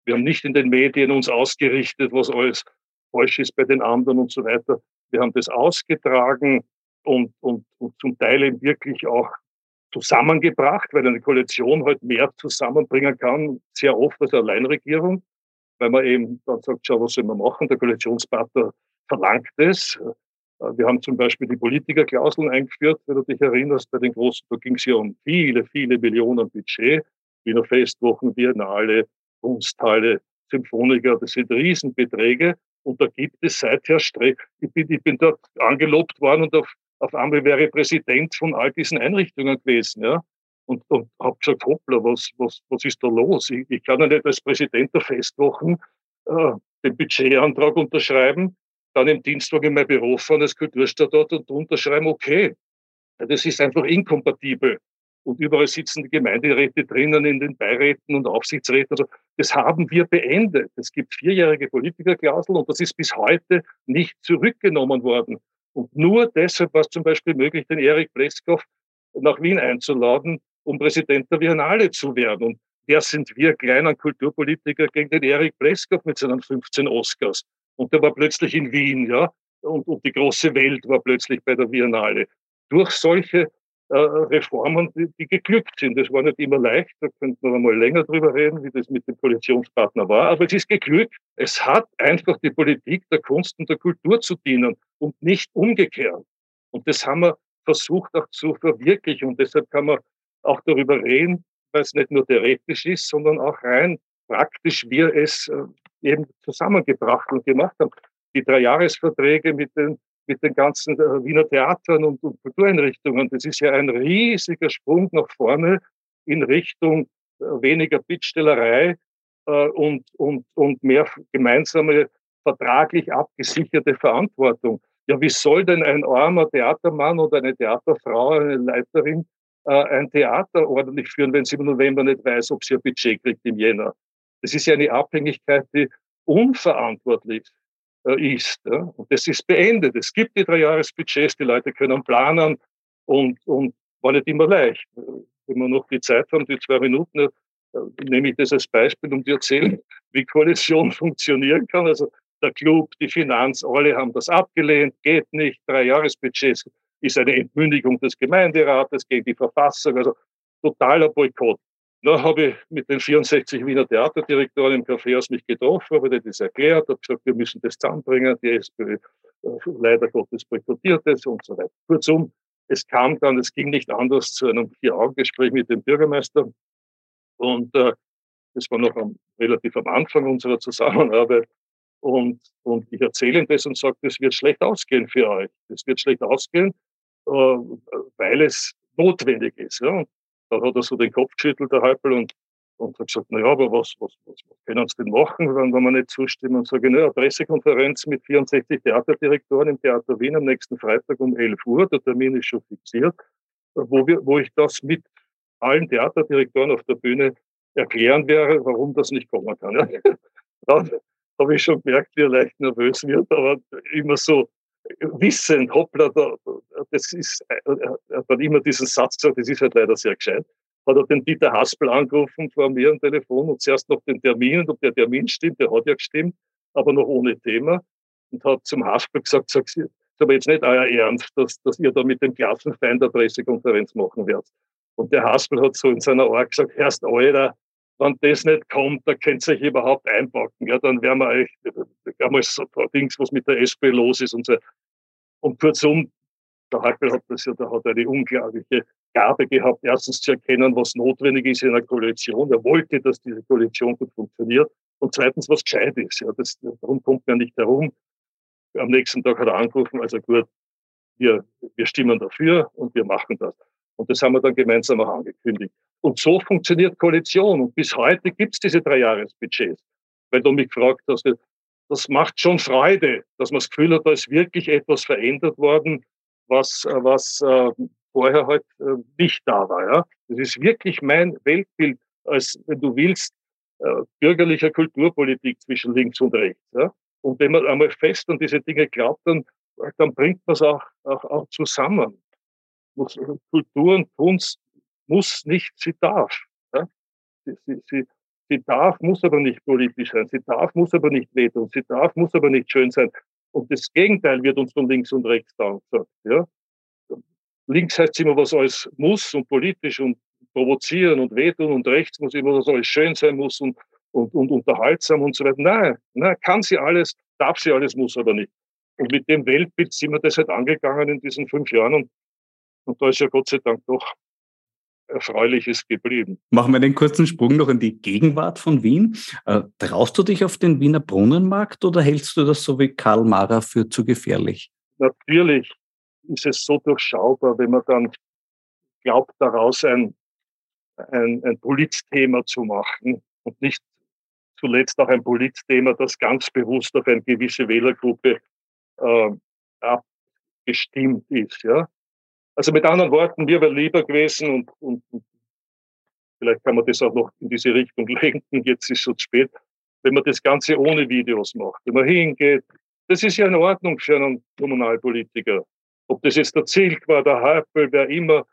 S5: Wir haben nicht in den Medien uns ausgerichtet, was alles falsch ist bei den anderen und so weiter. Wir haben das ausgetragen und, und, und zum Teil eben wirklich auch zusammengebracht, weil eine Koalition halt mehr zusammenbringen kann, sehr oft als eine Alleinregierung, weil man eben dann sagt, schau, was soll man machen? Der Koalitionspartner verlangt es. Äh, wir haben zum Beispiel die Politikerklauseln eingeführt, wenn du dich erinnerst, bei den großen, da ging es ja um viele, viele Millionen Budget, Wiener Festwochen, Biennale, Kunsthalle, Symphoniker, das sind Riesenbeträge. Und da gibt es seither Stress. Ich bin, ich bin dort angelobt worden und auf, auf einmal wäre ich Präsident von all diesen Einrichtungen gewesen. Ja? Und, und habe gesagt, hoppla, was, was, was ist da los? Ich, ich kann ja nicht als Präsident der Festwochen äh, den Budgetantrag unterschreiben, dann im Dienstwagen in mein Büro fahren als Kulturstadtort und unterschreiben, okay. Das ist einfach inkompatibel. Und überall sitzen die Gemeinderäte drinnen in den Beiräten und Aufsichtsräten. Also das haben wir beendet. Es gibt vierjährige Politikerklausel und das ist bis heute nicht zurückgenommen worden. Und nur deshalb war es zum Beispiel möglich, den Erik Pleskow nach Wien einzuladen, um Präsident der Biennale zu werden. Und wer sind wir kleinen Kulturpolitiker gegen den Erik Pleskow mit seinen 15 Oscars? Und der war plötzlich in Wien, ja. Und, und die große Welt war plötzlich bei der Biennale. Durch solche äh, Reformen, die, die, geglückt sind. Das war nicht immer leicht, da könnte man einmal länger drüber reden, wie das mit dem Koalitionspartner war, aber es ist geglückt. Es hat einfach die Politik der Kunst und der Kultur zu dienen und nicht umgekehrt. Und das haben wir versucht auch zu verwirklichen und deshalb kann man auch darüber reden, weil es nicht nur theoretisch ist, sondern auch rein praktisch wir es äh, eben zusammengebracht und gemacht haben. Die Dreijahresverträge mit den, mit den ganzen äh, Wiener Theatern und, und Kultureinrichtungen, das ist ja ein riesiger Sprung nach vorne in Richtung äh, weniger Bittstellerei äh, und, und, und mehr gemeinsame vertraglich abgesicherte Verantwortung. Ja, wie soll denn ein armer Theatermann oder eine Theaterfrau, eine Leiterin äh, ein Theater ordentlich führen, wenn sie im November nicht weiß, ob sie ein Budget kriegt im Jänner? Das ist ja eine Abhängigkeit, die unverantwortlich ist. Ja? Und das ist beendet. Es gibt die Dreijahresbudgets, die Leute können planen und, und war nicht immer leicht. Wenn wir noch die Zeit haben, die zwei Minuten, äh, nehme ich das als Beispiel, um zu erzählen, wie Koalition funktionieren kann. Also der Club, die Finanz, alle haben das abgelehnt, geht nicht. Dreijahresbudgets ist eine Entmündigung des Gemeinderates gegen die Verfassung, also totaler Boykott. Da habe ich mit den 64 Wiener Theaterdirektoren im Caféhaus mich getroffen, habe das erklärt, habe gesagt, wir müssen das zusammenbringen, die SPÖ äh, leider Gottes boykottiert es und so weiter. Kurzum, es kam dann, es ging nicht anders zu einem Vier-Augen-Gespräch mit dem Bürgermeister und äh, das war noch am, relativ am Anfang unserer Zusammenarbeit und, und ich erzähle ihm das und sage, das wird schlecht ausgehen für euch. Das wird schlecht ausgehen, äh, weil es notwendig ist. Ja? Und da hat er so den Kopf geschüttelt, der Halbel, und, und hat gesagt, naja, aber was, was, was, was können Sie denn machen, wenn, wenn wir nicht zustimmen? Und sage, naja, Pressekonferenz mit 64 Theaterdirektoren im Theater Wien am nächsten Freitag um 11 Uhr, der Termin ist schon fixiert, wo, wir, wo ich das mit allen Theaterdirektoren auf der Bühne erklären werde, warum das nicht kommen kann. Ja. Dann habe ich schon gemerkt, wie er leicht nervös wird, aber immer so wissend, hoppla, da, das ist, er hat dann immer diesen Satz gesagt, das ist halt leider sehr gescheit, hat er den Dieter Haspel angerufen vor mir am Telefon und zuerst noch den Termin und ob der Termin stimmt, der hat ja gestimmt, aber noch ohne Thema und hat zum Haspel gesagt, sagt, ist aber jetzt nicht euer Ernst, dass, dass ihr da mit dem Klassenfeind der Pressekonferenz machen werdet. Und der Haspel hat so in seiner Ohr gesagt, erst Alter, wenn das nicht kommt, da könnt ihr euch überhaupt einpacken. Ja, dann werden wir euch einmal so Dings, was mit der SP los ist und so. Und kurzum, der Hackel hat das ja, der hat eine unglaubliche Gabe gehabt, erstens zu erkennen, was notwendig ist in einer Koalition. Er wollte, dass diese Koalition gut funktioniert. Und zweitens, was gescheit ist. Ja, das, darum kommt man nicht herum. Am nächsten Tag hat er angerufen, also gut, wir, wir stimmen dafür und wir machen das. Und das haben wir dann gemeinsam auch angekündigt. Und so funktioniert Koalition. Und bis heute gibt es diese Dreijahresbudgets. Weil du mich gefragt hast, das macht schon Freude, dass man das Gefühl hat, da ist wirklich etwas verändert worden, was, was äh, vorher halt äh, nicht da war. Ja? Das ist wirklich mein Weltbild, als wenn du willst, äh, bürgerlicher Kulturpolitik zwischen links und rechts. Ja? Und wenn man einmal fest an diese Dinge glaubt, dann, dann bringt man es auch, auch, auch zusammen. Kultur und Kunst muss nicht, sie darf. Ja? Sie, sie, sie, Sie darf, muss aber nicht politisch sein. Sie darf, muss aber nicht wehtun. Sie darf, muss aber nicht schön sein. Und das Gegenteil wird uns von links und rechts da gesagt. Ja? Links heißt immer, was alles muss und politisch und provozieren und wehtun und rechts muss immer, was alles schön sein muss und, und, und unterhaltsam und so weiter. Nein, nein, kann sie alles, darf sie alles, muss aber nicht. Und mit dem Weltbild sind wir das halt angegangen in diesen fünf Jahren und, und da ist ja Gott sei Dank doch Erfreuliches geblieben.
S4: Machen wir den kurzen Sprung noch in die Gegenwart von Wien. Äh, traust du dich auf den Wiener Brunnenmarkt oder hältst du das so wie Karl Mara für zu gefährlich?
S5: Natürlich ist es so durchschaubar, wenn man dann glaubt, daraus ein, ein, ein Polizthema zu machen und nicht zuletzt auch ein Polizthema, das ganz bewusst auf eine gewisse Wählergruppe äh, abgestimmt ist. Ja? Also mit anderen Worten, mir wäre lieber gewesen und, und, und, vielleicht kann man das auch noch in diese Richtung lenken, jetzt ist es schon spät, wenn man das Ganze ohne Videos macht, wenn man hingeht, das ist ja in Ordnung für einen Kommunalpolitiker. Ob das jetzt der Zilk war, der Halpel, wer immer,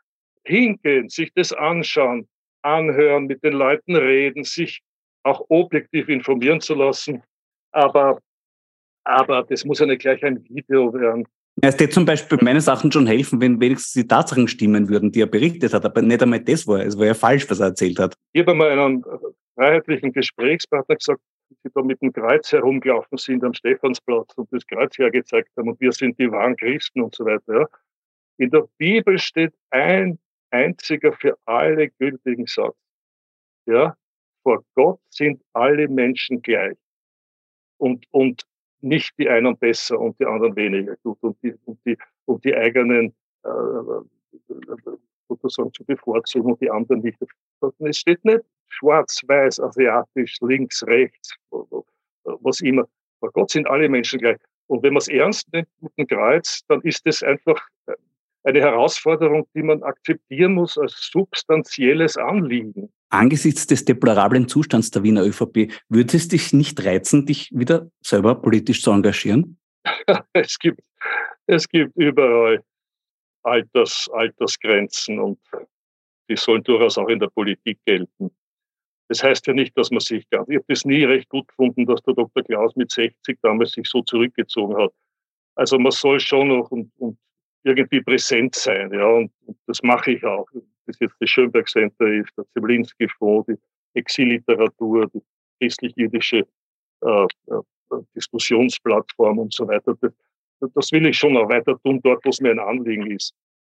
S5: hingehen, sich das anschauen, anhören, mit den Leuten reden, sich auch objektiv informieren zu lassen. Aber, aber das muss ja nicht gleich ein Video werden.
S4: Es würde zum Beispiel meines Erachtens schon helfen, wenn wenigstens die Tatsachen stimmen würden, die er berichtet hat, aber nicht einmal das war. Es war ja falsch, was er erzählt hat.
S5: Ich habe einmal einem freiheitlichen Gesprächspartner gesagt, die da mit dem Kreuz herumgelaufen sind am Stephansplatz und das Kreuz hergezeigt haben und wir sind die wahren Christen und so weiter. Ja. In der Bibel steht ein einziger für alle gültigen Satz. Ja, vor Gott sind alle Menschen gleich. Und, und nicht die einen besser und die anderen weniger gut und die, und die, und die eigenen äh, sozusagen zu bevorzugen und die anderen nicht. Es steht nicht schwarz, weiß, asiatisch, links, rechts, was immer. Vor Gott sind alle Menschen gleich. Und wenn man es ernst nimmt mit dem Kreuz, dann ist es einfach eine Herausforderung, die man akzeptieren muss als substanzielles Anliegen.
S4: Angesichts des deplorablen Zustands der Wiener ÖVP, würde es dich nicht reizen, dich wieder selber politisch zu engagieren?
S5: es, gibt, es gibt überall Alters, Altersgrenzen und die sollen durchaus auch in der Politik gelten. Das heißt ja nicht, dass man sich ganz. Ich habe das nie recht gut gefunden, dass der Dr. Klaus mit 60 damals sich so zurückgezogen hat. Also man soll schon noch und, und irgendwie präsent sein. Ja, und, und das mache ich auch. Das jetzt das Schönberg Center ist, der Zemlinski-Fonds, die Exilliteratur, die christlich-jüdische äh, äh, Diskussionsplattform und so weiter. Das, das will ich schon auch weiter tun, dort, wo es mir ein Anliegen ist.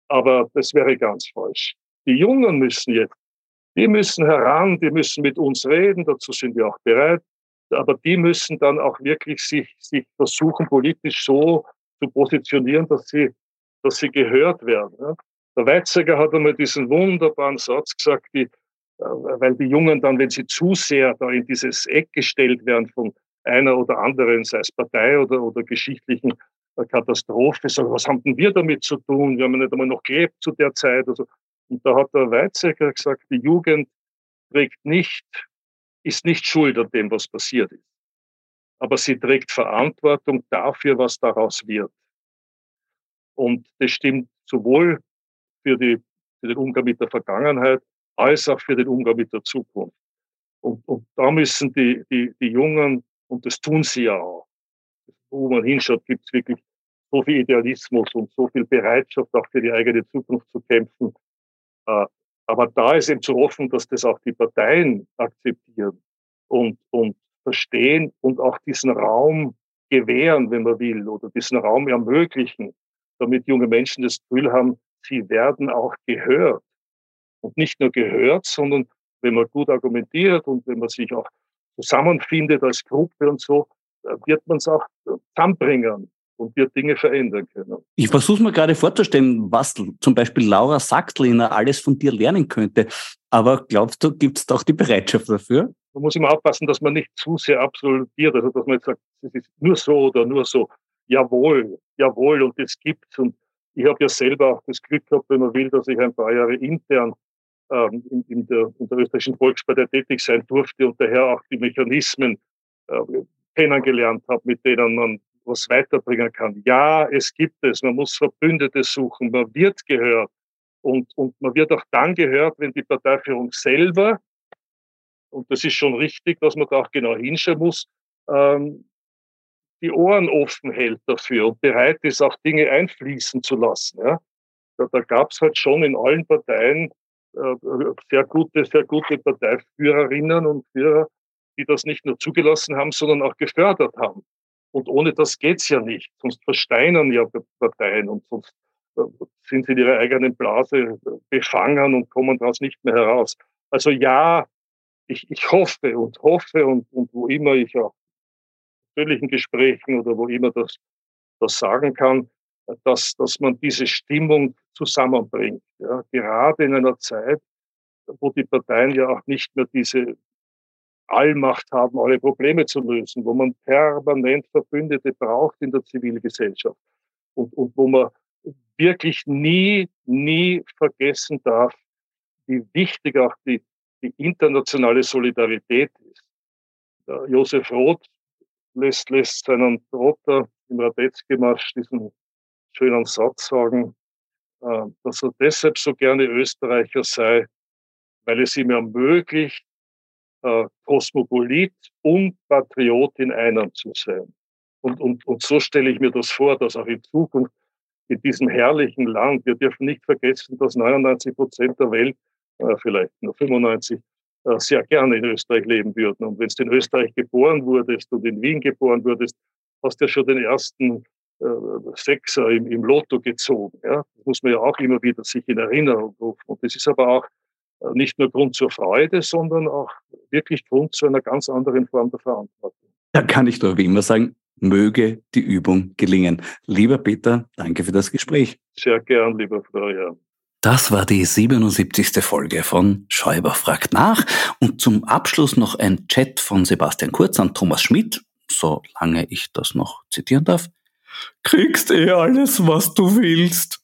S5: Aber das wäre ganz falsch. Die Jungen müssen jetzt, die müssen heran, die müssen mit uns reden, dazu sind wir auch bereit. Aber die müssen dann auch wirklich sich, sich versuchen, politisch so zu positionieren, dass sie dass sie gehört werden. Ja. Der Weizsäcker hat einmal diesen wunderbaren Satz gesagt, die, äh, weil die Jungen dann, wenn sie zu sehr da in dieses Eck gestellt werden von einer oder anderen, sei es Partei oder, oder geschichtlichen äh, Katastrophe, sagen, was haben denn wir damit zu tun? Wir haben nicht einmal noch gelebt zu der Zeit. Also. Und da hat der Weizsäcker gesagt, die Jugend trägt nicht, ist nicht schuld an dem, was passiert ist. Aber sie trägt Verantwortung dafür, was daraus wird. Und das stimmt sowohl für, die, für den Umgang mit der Vergangenheit als auch für den Umgang mit der Zukunft. Und, und da müssen die, die, die Jungen, und das tun sie ja auch, wo man hinschaut, gibt es wirklich so viel Idealismus und so viel Bereitschaft, auch für die eigene Zukunft zu kämpfen. Äh, aber da ist eben zu hoffen, dass das auch die Parteien akzeptieren und, und verstehen und auch diesen Raum gewähren, wenn man will, oder diesen Raum ermöglichen, damit junge Menschen das Gefühl haben, sie werden auch gehört. Und nicht nur gehört, sondern wenn man gut argumentiert und wenn man sich auch zusammenfindet als Gruppe und so, wird man es auch zusammenbringen und wird Dinge verändern können.
S4: Ich versuche mir gerade vorzustellen, was zum Beispiel Laura Sachtliner alles von dir lernen könnte. Aber glaubst du, gibt es doch die Bereitschaft dafür?
S5: Man muss immer aufpassen, dass man nicht zu sehr absolutiert, also dass man jetzt sagt, es ist nur so oder nur so jawohl, jawohl, und das gibt's. Und ich habe ja selber auch das Glück gehabt, wenn man will, dass ich ein paar Jahre intern ähm, in, in, der, in der österreichischen Volkspartei tätig sein durfte und daher auch die Mechanismen äh, kennengelernt habe, mit denen man was weiterbringen kann. Ja, es gibt es. Man muss Verbündete suchen. Man wird gehört. Und, und man wird auch dann gehört, wenn die Parteiführung selber und das ist schon richtig, dass man da auch genau hinschauen muss, ähm, die Ohren offen hält dafür und bereit ist, auch Dinge einfließen zu lassen. Ja? Da, da gab es halt schon in allen Parteien äh, sehr gute, sehr gute Parteiführerinnen und Führer, die das nicht nur zugelassen haben, sondern auch gefördert haben. Und ohne das geht's ja nicht. Sonst versteinern ja Parteien und sonst äh, sind sie in ihrer eigenen Blase befangen und kommen daraus nicht mehr heraus. Also ja, ich, ich hoffe und hoffe und, und wo immer ich auch persönlichen Gesprächen oder wo immer das, das sagen kann, dass, dass man diese Stimmung zusammenbringt. Ja, gerade in einer Zeit, wo die Parteien ja auch nicht mehr diese Allmacht haben, alle Probleme zu lösen, wo man permanent Verbündete braucht in der Zivilgesellschaft und, und wo man wirklich nie, nie vergessen darf, wie wichtig auch die, die internationale Solidarität ist. Josef Roth lässt, lässt seinen Trotter im Radetzky-Marsch diesen schönen Satz sagen, äh, dass er deshalb so gerne Österreicher sei, weil es ihm ermöglicht, äh, Kosmopolit und Patriot in einem zu sein. Und, und, und so stelle ich mir das vor, dass auch in Zukunft in diesem herrlichen Land, wir dürfen nicht vergessen, dass 99 Prozent der Welt, äh, vielleicht nur 95, äh, sehr gerne in Österreich leben würden. Und wenn du in Österreich geboren wurdest und in Wien geboren wurdest, hast du ja schon den ersten äh, Sechser im, im Lotto gezogen. Ja? Das muss man ja auch immer wieder sich in Erinnerung rufen. Und das ist aber auch äh, nicht nur Grund zur Freude, sondern auch wirklich Grund zu einer ganz anderen Form der Verantwortung.
S4: Da kann ich doch wie immer sagen, möge die Übung gelingen. Lieber Peter, danke für das Gespräch.
S5: Sehr gern, lieber Florian.
S4: Das war die 77. Folge von Schäuber fragt nach. Und zum Abschluss noch ein Chat von Sebastian Kurz an Thomas Schmidt, solange ich das noch zitieren darf. Kriegst eh alles, was du willst.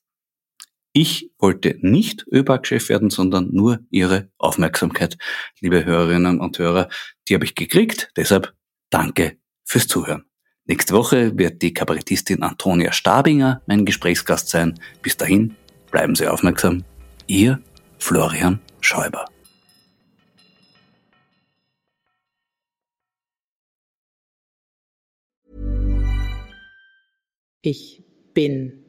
S4: Ich wollte nicht ÖBAG-Chef werden, sondern nur Ihre Aufmerksamkeit, liebe Hörerinnen und Hörer. Die habe ich gekriegt, deshalb danke fürs Zuhören. Nächste Woche wird die Kabarettistin Antonia Stabinger mein Gesprächsgast sein. Bis dahin, bleiben Sie aufmerksam. Ihr Florian Schäuber.
S6: Ich bin.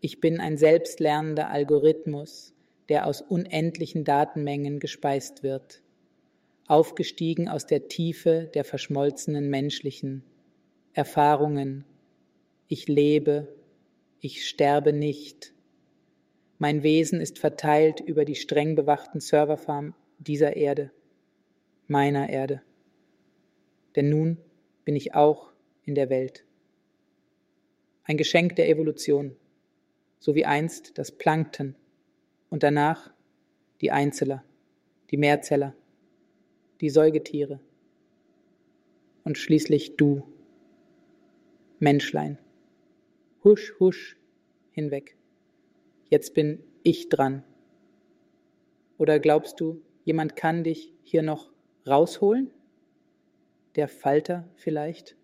S6: Ich bin ein selbstlernender Algorithmus, der aus unendlichen Datenmengen gespeist wird, aufgestiegen aus der Tiefe der verschmolzenen menschlichen Erfahrungen. Ich lebe, ich sterbe nicht. Mein Wesen ist verteilt über die streng bewachten Serverfarm dieser Erde, meiner Erde. Denn nun bin ich auch in der Welt. Ein Geschenk der Evolution so wie einst das Plankton und danach die Einzeller, die Mehrzeller, die Säugetiere und schließlich du, Menschlein. Husch, husch, hinweg. Jetzt bin ich dran. Oder glaubst du, jemand kann dich hier noch rausholen? Der Falter vielleicht?